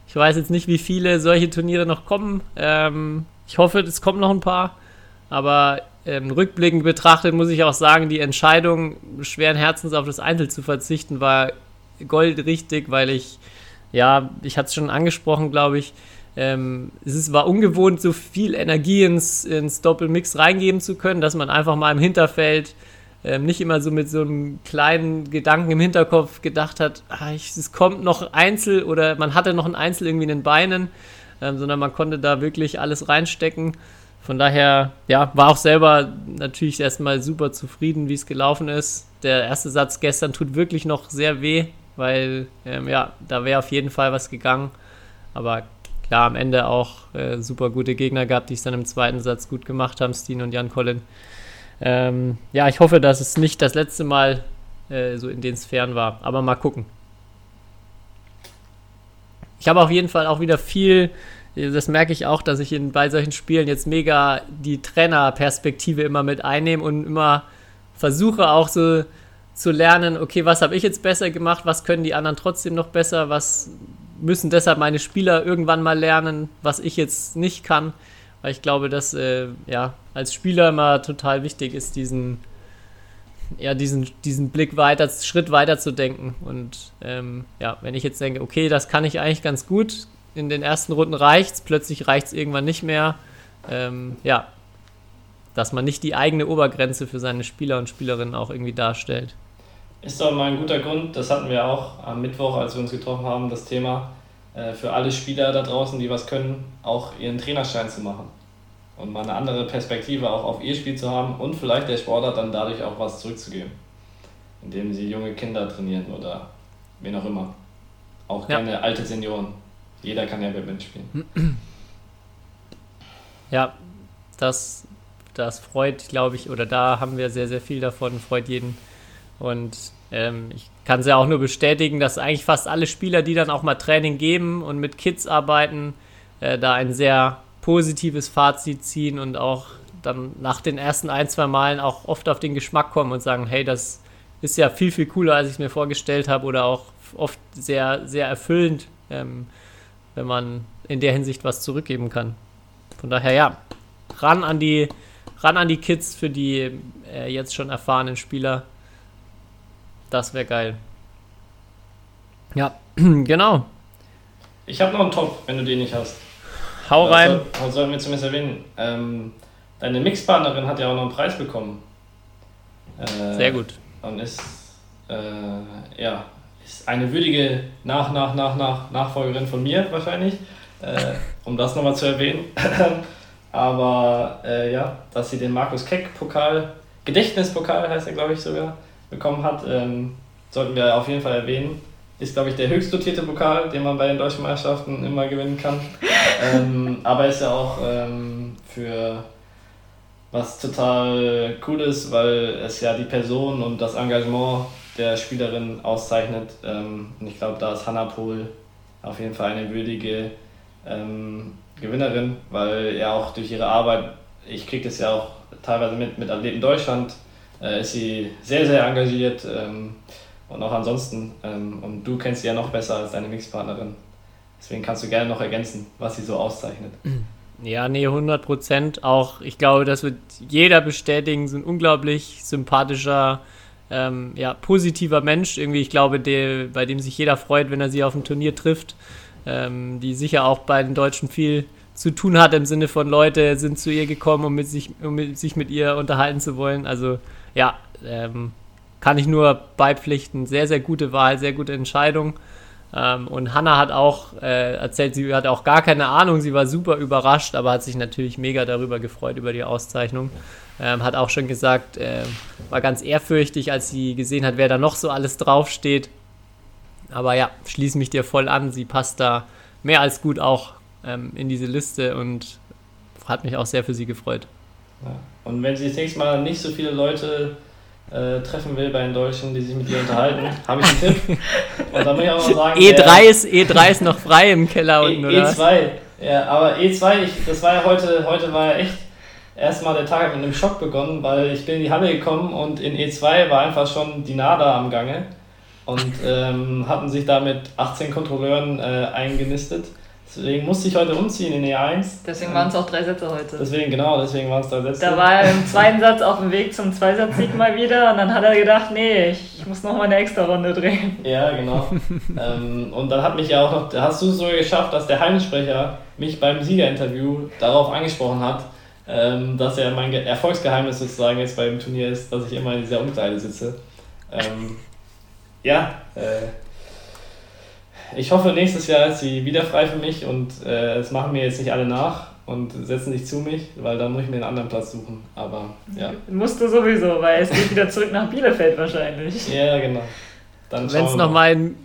Ich weiß jetzt nicht, wie viele solche Turniere noch kommen. Ähm, ich hoffe, es kommen noch ein paar. Aber ähm, rückblickend betrachtet muss ich auch sagen, die Entscheidung, schweren Herzens auf das Einzel zu verzichten, war goldrichtig, weil ich, ja, ich hatte es schon angesprochen, glaube ich, ähm, es ist, war ungewohnt, so viel Energie ins, ins Doppelmix reingeben zu können, dass man einfach mal im Hinterfeld ähm, nicht immer so mit so einem kleinen Gedanken im Hinterkopf gedacht hat, ah, ich, es kommt noch Einzel oder man hatte noch ein Einzel irgendwie in den Beinen, ähm, sondern man konnte da wirklich alles reinstecken. Von daher, ja, war auch selber natürlich erstmal super zufrieden, wie es gelaufen ist. Der erste Satz gestern tut wirklich noch sehr weh, weil, ähm, ja, da wäre auf jeden Fall was gegangen. Aber klar, am Ende auch äh, super gute Gegner gehabt, die es dann im zweiten Satz gut gemacht haben, Steen und Jan Collin. Ähm, ja, ich hoffe, dass es nicht das letzte Mal äh, so in den Sphären war. Aber mal gucken. Ich habe auf jeden Fall auch wieder viel, das merke ich auch, dass ich in, bei solchen Spielen jetzt mega die Trainerperspektive immer mit einnehme und immer versuche auch so zu lernen, okay, was habe ich jetzt besser gemacht, was können die anderen trotzdem noch besser, was müssen deshalb meine Spieler irgendwann mal lernen, was ich jetzt nicht kann. Weil ich glaube, dass äh, ja, als Spieler immer total wichtig ist, diesen, ja, diesen, diesen Blick weiter, Schritt weiter zu denken. Und ähm, ja, wenn ich jetzt denke, okay, das kann ich eigentlich ganz gut, in den ersten Runden reicht's, plötzlich reicht's irgendwann nicht mehr. Ähm, ja, dass man nicht die eigene Obergrenze für seine Spieler und Spielerinnen auch irgendwie darstellt. Ist doch mal ein guter Grund, das hatten wir auch am Mittwoch, als wir uns getroffen haben, das Thema äh, für alle Spieler da draußen, die was können, auch ihren Trainerschein zu machen. Und mal eine andere Perspektive auch auf ihr Spiel zu haben und vielleicht der Sportart dann dadurch auch was zurückzugeben. Indem sie junge Kinder trainieren oder wen auch immer. Auch ja. gerne alte Senioren. Jeder kann ja Badminton spielen. Ja, das, das freut, glaube ich, oder da haben wir sehr, sehr viel davon, freut jeden. Und ähm, ich kann es ja auch nur bestätigen, dass eigentlich fast alle Spieler, die dann auch mal Training geben und mit Kids arbeiten, äh, da ein sehr positives Fazit ziehen und auch dann nach den ersten ein, zwei Malen auch oft auf den Geschmack kommen und sagen, hey, das ist ja viel, viel cooler, als ich es mir vorgestellt habe oder auch oft sehr, sehr erfüllend, ähm, wenn man in der Hinsicht was zurückgeben kann. Von daher, ja, ran an die, ran an die Kids für die äh, jetzt schon erfahrenen Spieler. Das wäre geil. Ja, genau. Ich habe noch einen Top, wenn du den nicht hast. Hau rein. Das sollten wir zumindest erwähnen. Ähm, deine Mixpartnerin hat ja auch noch einen Preis bekommen. Äh, Sehr gut. Und ist, äh, ja, ist eine würdige Nach, Nach, Nach, Nach, Nachfolgerin von mir wahrscheinlich, äh, um das nochmal zu erwähnen. Aber äh, ja, dass sie den Markus Keck-Pokal, Gedächtnispokal heißt er, glaube ich, sogar, bekommen hat, ähm, sollten wir auf jeden Fall erwähnen. Ist, glaube ich, der höchst dotierte Pokal, den man bei den deutschen Meisterschaften immer gewinnen kann. ähm, aber ist ja auch ähm, für was total cool ist, weil es ja die Person und das Engagement der Spielerin auszeichnet. Ähm, und ich glaube, da ist Hannah Pohl auf jeden Fall eine würdige ähm, Gewinnerin, weil ja auch durch ihre Arbeit, ich kriege das ja auch teilweise mit, mit Athleten Deutschland, äh, ist sie sehr, sehr engagiert ähm, und auch ansonsten. Ähm, und du kennst sie ja noch besser als deine Mixpartnerin. Deswegen kannst du gerne noch ergänzen, was sie so auszeichnet. Ja, nee, 100 Prozent. Auch, ich glaube, das wird jeder bestätigen, so ein unglaublich sympathischer, ähm, ja, positiver Mensch. Irgendwie, ich glaube, der, bei dem sich jeder freut, wenn er sie auf dem Turnier trifft. Ähm, die sicher auch bei den Deutschen viel zu tun hat im Sinne von Leute sind zu ihr gekommen, um, mit sich, um mit, sich mit ihr unterhalten zu wollen. Also ja, ähm, kann ich nur beipflichten. Sehr, sehr gute Wahl, sehr gute Entscheidung. Ähm, und Hannah hat auch äh, erzählt, sie hat auch gar keine Ahnung, sie war super überrascht, aber hat sich natürlich mega darüber gefreut, über die Auszeichnung. Ähm, hat auch schon gesagt, äh, war ganz ehrfürchtig, als sie gesehen hat, wer da noch so alles draufsteht. Aber ja, schließe mich dir voll an, sie passt da mehr als gut auch ähm, in diese Liste und hat mich auch sehr für sie gefreut. Ja. Und wenn sie das nächste Mal nicht so viele Leute äh, treffen will bei den Deutschen, die sich mit ihr unterhalten, habe ich einen Tipp. Und da muss ich auch mal sagen. E3 ist, E3 ist noch frei im Keller e, unten, oder? E2, ja, aber E2, ich, das war ja heute, heute war ja echt erstmal der Tag mit einem Schock begonnen, weil ich bin in die Halle gekommen und in E2 war einfach schon die Nada am Gange und ähm, hatten sich da mit 18 Kontrolleuren äh, eingenistet. Deswegen musste ich heute umziehen in E1. Deswegen waren es auch drei Sätze heute. Deswegen, genau, deswegen waren es drei Sätze. Da war er im zweiten Satz auf dem Weg zum Zweisatz-Sieg mal wieder und dann hat er gedacht, nee, ich muss noch mal eine extra Runde drehen. Ja, genau. ähm, und dann hat mich ja auch noch, hast du es sogar geschafft, dass der Heimsprecher mich beim Siegerinterview darauf angesprochen hat, ähm, dass er mein Erfolgsgeheimnis sozusagen jetzt beim Turnier ist, dass ich immer in dieser Umkleide sitze. Ähm, ja, äh, ich hoffe, nächstes Jahr ist sie wieder frei für mich und äh, es machen mir jetzt nicht alle nach und setzen sich zu mich, weil dann muss ich mir einen anderen Platz suchen. Aber ja. Musst du sowieso, weil es geht wieder zurück nach Bielefeld wahrscheinlich. Ja, genau. Wenn es nochmal in,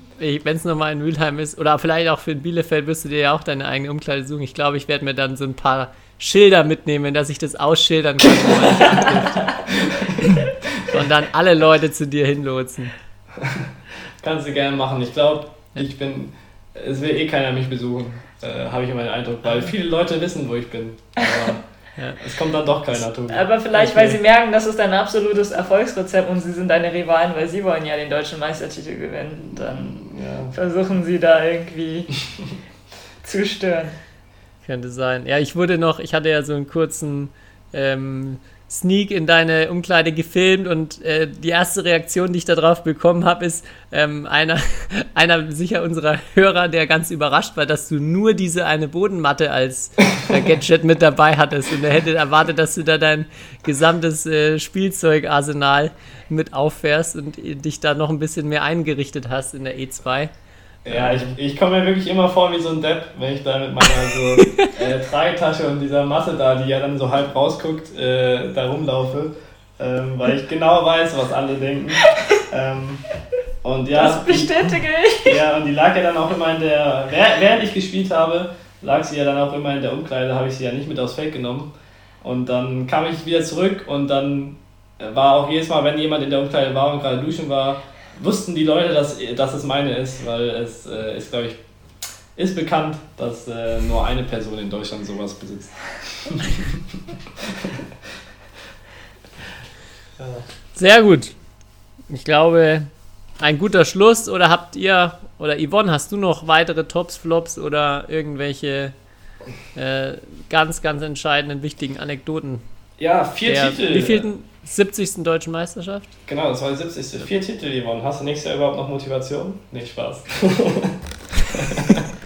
wenn's noch in Mülheim ist, oder vielleicht auch für Bielefeld, wirst du dir ja auch deine eigene Umkleide suchen. Ich glaube, ich werde mir dann so ein paar Schilder mitnehmen, dass ich das ausschildern kann, und dann alle Leute zu dir hinlotsen. Kannst du gerne machen. Ich glaube, ich bin, es will eh keiner mich besuchen, äh, habe ich immer den Eindruck, weil viele Leute wissen, wo ich bin. Aber ja. es kommt dann doch keiner, Tobi. Aber vielleicht, okay. weil sie merken, das ist dein absolutes Erfolgsrezept und sie sind deine Rivalen, weil sie wollen ja den deutschen Meistertitel gewinnen. Dann ja. versuchen sie da irgendwie zu stören. Könnte sein. Ja, ich wurde noch, ich hatte ja so einen kurzen ähm, Sneak in deine Umkleide gefilmt und äh, die erste Reaktion, die ich darauf bekommen habe, ist ähm, einer, einer sicher unserer Hörer, der ganz überrascht war, dass du nur diese eine Bodenmatte als äh, Gadget mit dabei hattest und er hätte erwartet, dass du da dein gesamtes äh, Spielzeugarsenal mit auffährst und dich da noch ein bisschen mehr eingerichtet hast in der E2. Ja, ich, ich komme mir wirklich immer vor wie so ein Depp, wenn ich da mit meiner so äh, Tragetasche und dieser Masse da, die ja dann so halb rausguckt, äh, da rumlaufe, ähm, weil ich genau weiß, was alle denken. Ähm, und ja, das bestätige ich. Ja, und die lag ja dann auch immer in der, während ich gespielt habe, lag sie ja dann auch immer in der Umkleide, habe ich sie ja nicht mit aufs Feld genommen. Und dann kam ich wieder zurück und dann war auch jedes Mal, wenn jemand in der Umkleide war und gerade duschen war, wussten die Leute, dass, dass es meine ist, weil es äh, ist, glaube ich, ist bekannt, dass äh, nur eine Person in Deutschland sowas besitzt. Sehr gut. ich glaube, ein guter Schluss. Oder habt ihr, oder Yvonne, hast du noch weitere Tops, Flops oder irgendwelche äh, ganz, ganz entscheidenden, wichtigen Anekdoten? Ja, vier Der, Titel. Wie vielten 70. deutschen Meisterschaft? Genau, das war die 70. Vier Titel gewonnen. Hast du nächstes Jahr überhaupt noch Motivation? Nicht Spaß.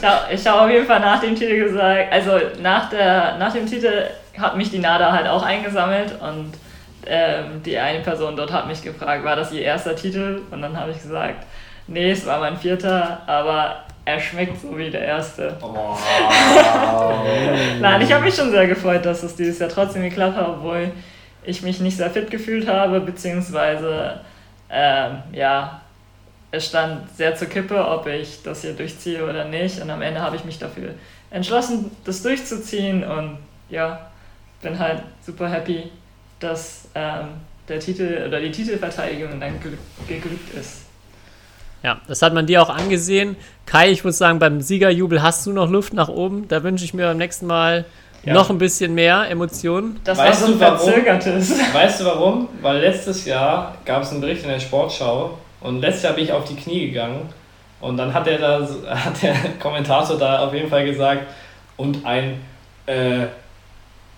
Ich habe ich hab auf jeden Fall nach dem Titel gesagt, also nach, der, nach dem Titel hat mich die NADA halt auch eingesammelt und ähm, die eine Person dort hat mich gefragt, war das ihr erster Titel? Und dann habe ich gesagt, nee, es war mein vierter, aber er schmeckt so wie der erste. Oh. Nein, ich habe mich schon sehr gefreut, dass es dieses Jahr trotzdem geklappt hat, obwohl ich mich nicht sehr fit gefühlt habe, beziehungsweise ähm, ja, es stand sehr zur Kippe, ob ich das hier durchziehe oder nicht. Und am Ende habe ich mich dafür entschlossen, das durchzuziehen und ja, bin halt super happy, dass ähm, der Titel oder die Titelverteidigung dann ge geglückt ist. Ja, das hat man dir auch angesehen. Kai, ich muss sagen, beim Siegerjubel hast du noch Luft nach oben. Da wünsche ich mir beim nächsten Mal Ja. noch ein bisschen mehr Emotionen. Das Weißt war so ein du, warum? verzögertes. Weißt du warum? Weil letztes Jahr gab es einen Bericht in der Sportschau und letztes Jahr bin ich auf die Knie gegangen und dann hat der, da, hat der Kommentator da auf jeden Fall gesagt und ein äh,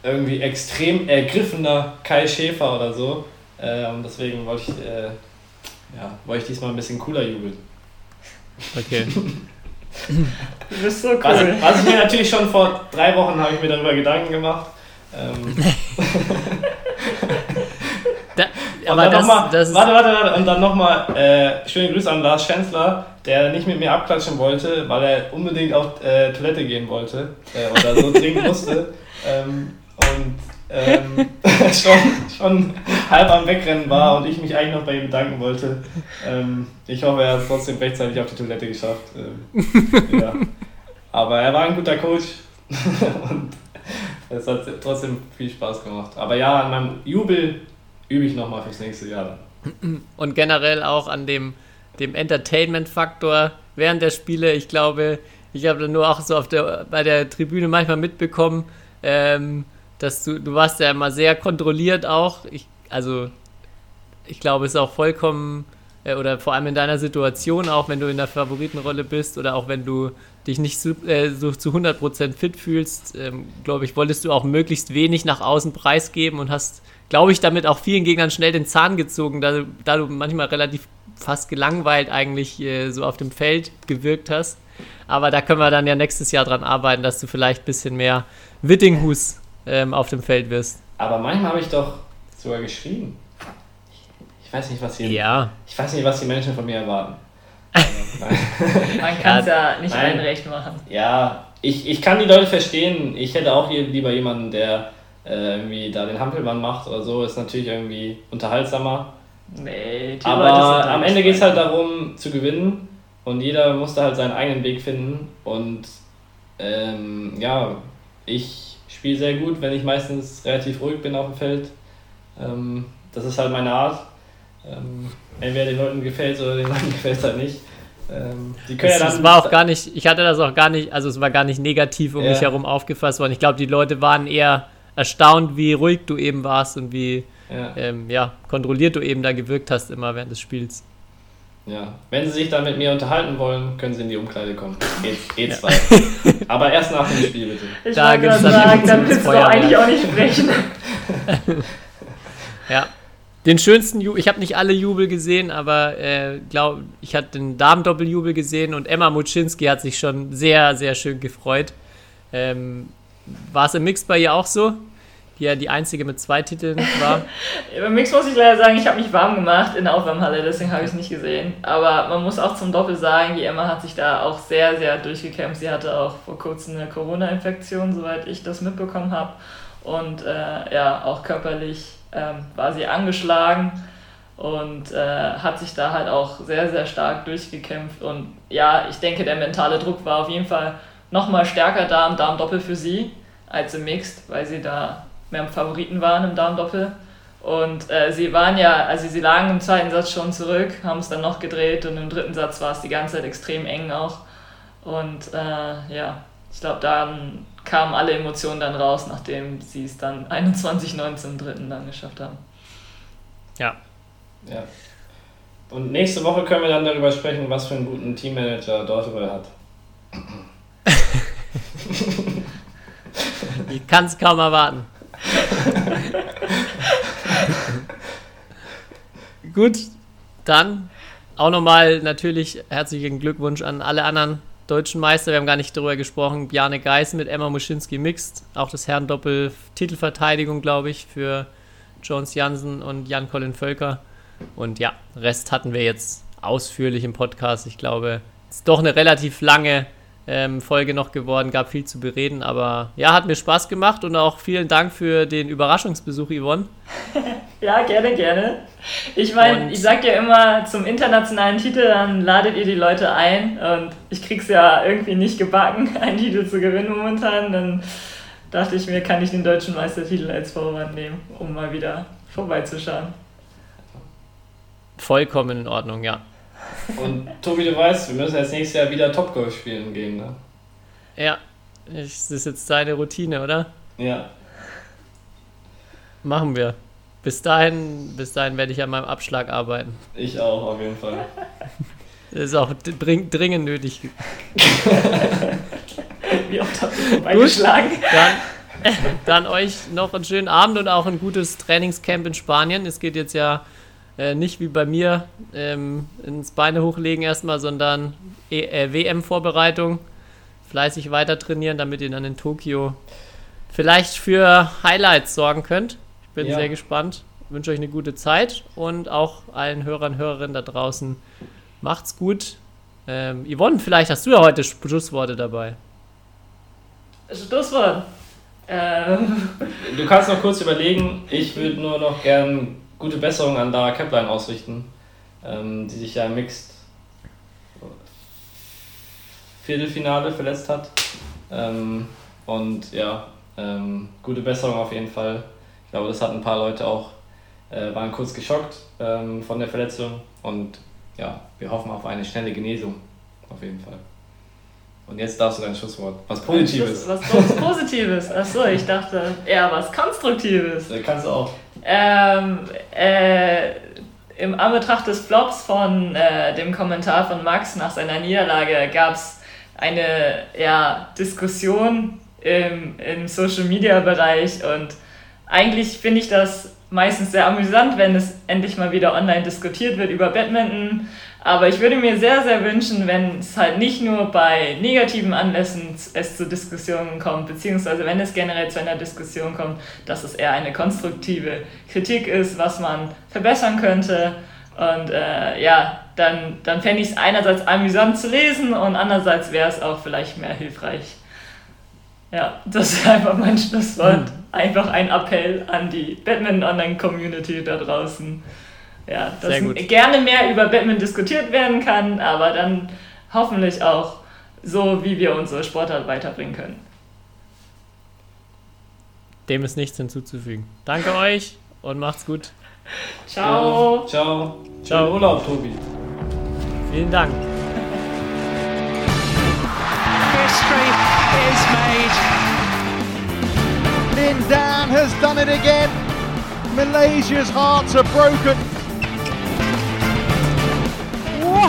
irgendwie extrem ergriffener Kai Schäfer oder so. Äh, und deswegen wollte ich, äh, ja, wollte ich diesmal ein bisschen cooler jubeln. Okay. Du bist so cool. Was, was ich mir natürlich schon vor drei Wochen habe ich mir darüber Gedanken gemacht. Ähm, Da, aber dann das, noch mal, das warte, warte, warte. Und dann nochmal äh, schöne Grüße an Lars Schänzler, der nicht mit mir abklatschen wollte, weil er unbedingt auf äh, Toilette gehen wollte äh, oder so dringend musste. Ähm, und ähm, schon, schon halb am Wegrennen war und ich mich eigentlich noch bei ihm bedanken wollte. Ähm, ich hoffe, er hat es trotzdem rechtzeitig auf die Toilette geschafft. Ähm, ja. Aber er war ein guter Coach und es hat trotzdem viel Spaß gemacht. Aber ja, an meinem Jubel übe ich nochmal fürs nächste Jahr und generell auch an dem, dem Entertainment-Faktor während der Spiele. Ich glaube, ich habe nur auch so auf der, bei der Tribüne manchmal mitbekommen, ähm, dass du, du warst ja immer sehr kontrolliert auch. Ich, also, ich glaube, es ist auch vollkommen, äh, oder vor allem in deiner Situation, auch wenn du in der Favoritenrolle bist oder auch wenn du dich nicht so, äh, so zu 100% fit fühlst, ähm, glaube ich, wolltest du auch möglichst wenig nach außen preisgeben und hast, glaube ich, damit auch vielen Gegnern schnell den Zahn gezogen, da, du- da du manchmal relativ fast gelangweilt eigentlich äh, so auf dem Feld gewirkt hast. Aber da können wir dann ja nächstes Jahr dran arbeiten, dass du vielleicht ein bisschen mehr Wittinghus ähm, auf dem Feld wirst. Aber manchmal habe ich doch sogar geschrieben. Ich weiß nicht, was die, Ja, ich weiß nicht, was die Menschen von mir erwarten. Also. Man kann es ja, nicht Nein. allen recht machen. ja, ich, ich kann die Leute verstehen. Ich hätte auch hier lieber jemanden, der äh, irgendwie da den Hampelmann macht oder so. Ist natürlich irgendwie unterhaltsamer. Nee, die Aber Leute sind am da Ende geht es halt darum zu gewinnen und jeder muss da halt seinen eigenen Weg finden. Und ähm, ja, ich spiele sehr gut, wenn ich meistens relativ ruhig bin auf dem Feld. Ähm, das ist halt meine Art. Ähm, entweder den Leuten gefällt oder den Leuten gefällt es halt nicht. Ähm, die können es, ja dann, es war auch gar nicht, ich hatte das auch gar nicht, also es war gar nicht negativ um Ja. mich herum aufgefasst worden. Ich glaube, die Leute waren eher erstaunt, wie ruhig du eben warst und wie ja, ähm, ja, kontrolliert du eben da gewirkt hast immer während des Spiels. Ja. Wenn sie sich dann mit mir unterhalten wollen, können sie in die Umkleide kommen. E, E2. Aber erst nach dem Spiel bitte. Ich Da wollte sagen, dann willst du eigentlich auch nicht sprechen. Ja. Den schönsten Jubel, ich habe nicht alle Jubel gesehen, aber äh, glaub, ich hatte den Damen-Doppeljubel gesehen und Emma Muczynski hat sich schon sehr, sehr schön gefreut. Ähm, war es im Mix bei ihr auch so? Die ja die einzige mit zwei Titeln war. Beim Mix muss ich leider sagen, ich habe mich warm gemacht in der Aufwärmhalle, deswegen habe ich es nicht gesehen. Aber man muss auch zum Doppel sagen, die Emma hat sich da auch sehr, sehr durchgekämpft. Sie hatte auch vor kurzem eine Corona-Infektion, soweit ich das mitbekommen habe. Und äh, ja, auch körperlich ähm, war sie angeschlagen und äh, hat sich da halt auch sehr, sehr stark durchgekämpft. Und ja, ich denke, der mentale Druck war auf jeden Fall nochmal stärker da im Darmdoppel für sie als im Mixed, weil sie da mehr Favoriten waren im Darmdoppel. Und äh, sie waren ja, also sie lagen im zweiten Satz schon zurück, haben es dann noch gedreht und im dritten Satz war es die ganze Zeit extrem eng auch. Und äh, ja, ich glaube, dann kamen alle Emotionen dann raus, nachdem sie es dann 21-19 im dritten dann geschafft haben. Ja. Ja. Und nächste Woche können wir dann darüber sprechen, was für einen guten Teammanager Dortmund hat. Ich kann es kaum erwarten. Gut, dann auch nochmal natürlich herzlichen Glückwunsch an alle anderen deutschen Meister. Wir haben gar nicht darüber gesprochen. Bjarne Geis mit Emma Muschinski mixed. Auch das Herrendoppel Titelverteidigung, glaube ich, für Jones Jansen und Jan-Colin Völker. Und ja, Rest hatten wir jetzt ausführlich im Podcast. Ich glaube, es ist doch eine relativ lange ähm, Folge noch geworden, gab viel zu bereden, aber ja, hat mir Spaß gemacht und auch vielen Dank für den Überraschungsbesuch, Yvonne. Ja, gerne, gerne. Ich meine, ich sag ja immer, zum internationalen Titel, dann ladet ihr die Leute ein und ich krieg's ja irgendwie nicht gebacken, einen Titel zu gewinnen momentan. Dann dachte ich mir, kann ich den deutschen Meistertitel als Vorwand nehmen, um mal wieder vorbeizuschauen. Vollkommen in Ordnung, ja. Und Tobi, du weißt, wir müssen jetzt nächstes Jahr wieder Topgolf spielen gehen, ne? Ja, das ist jetzt deine Routine, oder? Ja. Machen wir. Bis dahin, bis dahin werde ich an meinem Abschlag arbeiten. Ich auch, auf jeden Fall. Das ist auch dringend nötig. Wie oft habt ihr vorbeigeschlagen? Dann, dann euch noch einen schönen Abend und auch ein gutes Trainingscamp in Spanien. Es geht jetzt ja äh, nicht wie bei mir ähm, ins Beine hochlegen erstmal, sondern e äh, WM-Vorbereitung. Fleißig weiter trainieren, damit ihr dann in Tokio vielleicht für Highlights sorgen könnt. Ich bin Ja. sehr gespannt. Wünsche euch eine gute Zeit und auch allen Hörern und Hörerinnen da draußen macht's gut. Ähm, Yvonne, vielleicht hast du ja heute Schlussworte dabei. Schlusswort. Ähm, Du kannst noch kurz überlegen, ich würde nur noch gern gute Besserung an Dara Keplein ausrichten, ähm, die sich ja im Mixed Viertelfinale verletzt hat. Ähm, und ja, ähm, gute Besserung auf jeden Fall. Ich glaube, das hat ein paar Leute auch, äh, waren kurz geschockt ähm, von der Verletzung. Und ja, wir hoffen auf eine schnelle Genesung. Auf jeden Fall. Und jetzt darfst du dein Schlusswort. Was Positives. Was, was Positives. Achso, ich dachte eher was Konstruktives. Kannst du auch. Ähm, äh, Im Anbetracht des Flops von äh, dem Kommentar von Max nach seiner Niederlage gab es eine ja, Diskussion im, im Social Media Bereich und eigentlich finde ich das meistens sehr amüsant, wenn es endlich mal wieder online diskutiert wird über Badminton. Aber ich würde mir sehr, sehr wünschen, wenn es halt nicht nur bei negativen Anlässen es zu Diskussionen kommt, beziehungsweise wenn es generell zu einer Diskussion kommt, dass es eher eine konstruktive Kritik ist, was man verbessern könnte. Und äh, ja, dann, dann fände ich es einerseits amüsant zu lesen und andererseits wäre es auch vielleicht mehr hilfreich. Ja, das ist einfach mein Schlusswort. Einfach ein Appell an die Batman-Online-Community da draußen. Ja, dass Sehr gut. gerne mehr über Batman diskutiert werden kann, aber dann hoffentlich auch so, wie wir unsere Sportart weiterbringen können. Dem ist nichts hinzuzufügen. Danke euch und macht's gut. Ciao! Ciao. Ciao. Schönen Urlaub, Tobi. Vielen Dank. History is made. Lin Dan has done it again. Malaysia's hearts are broken.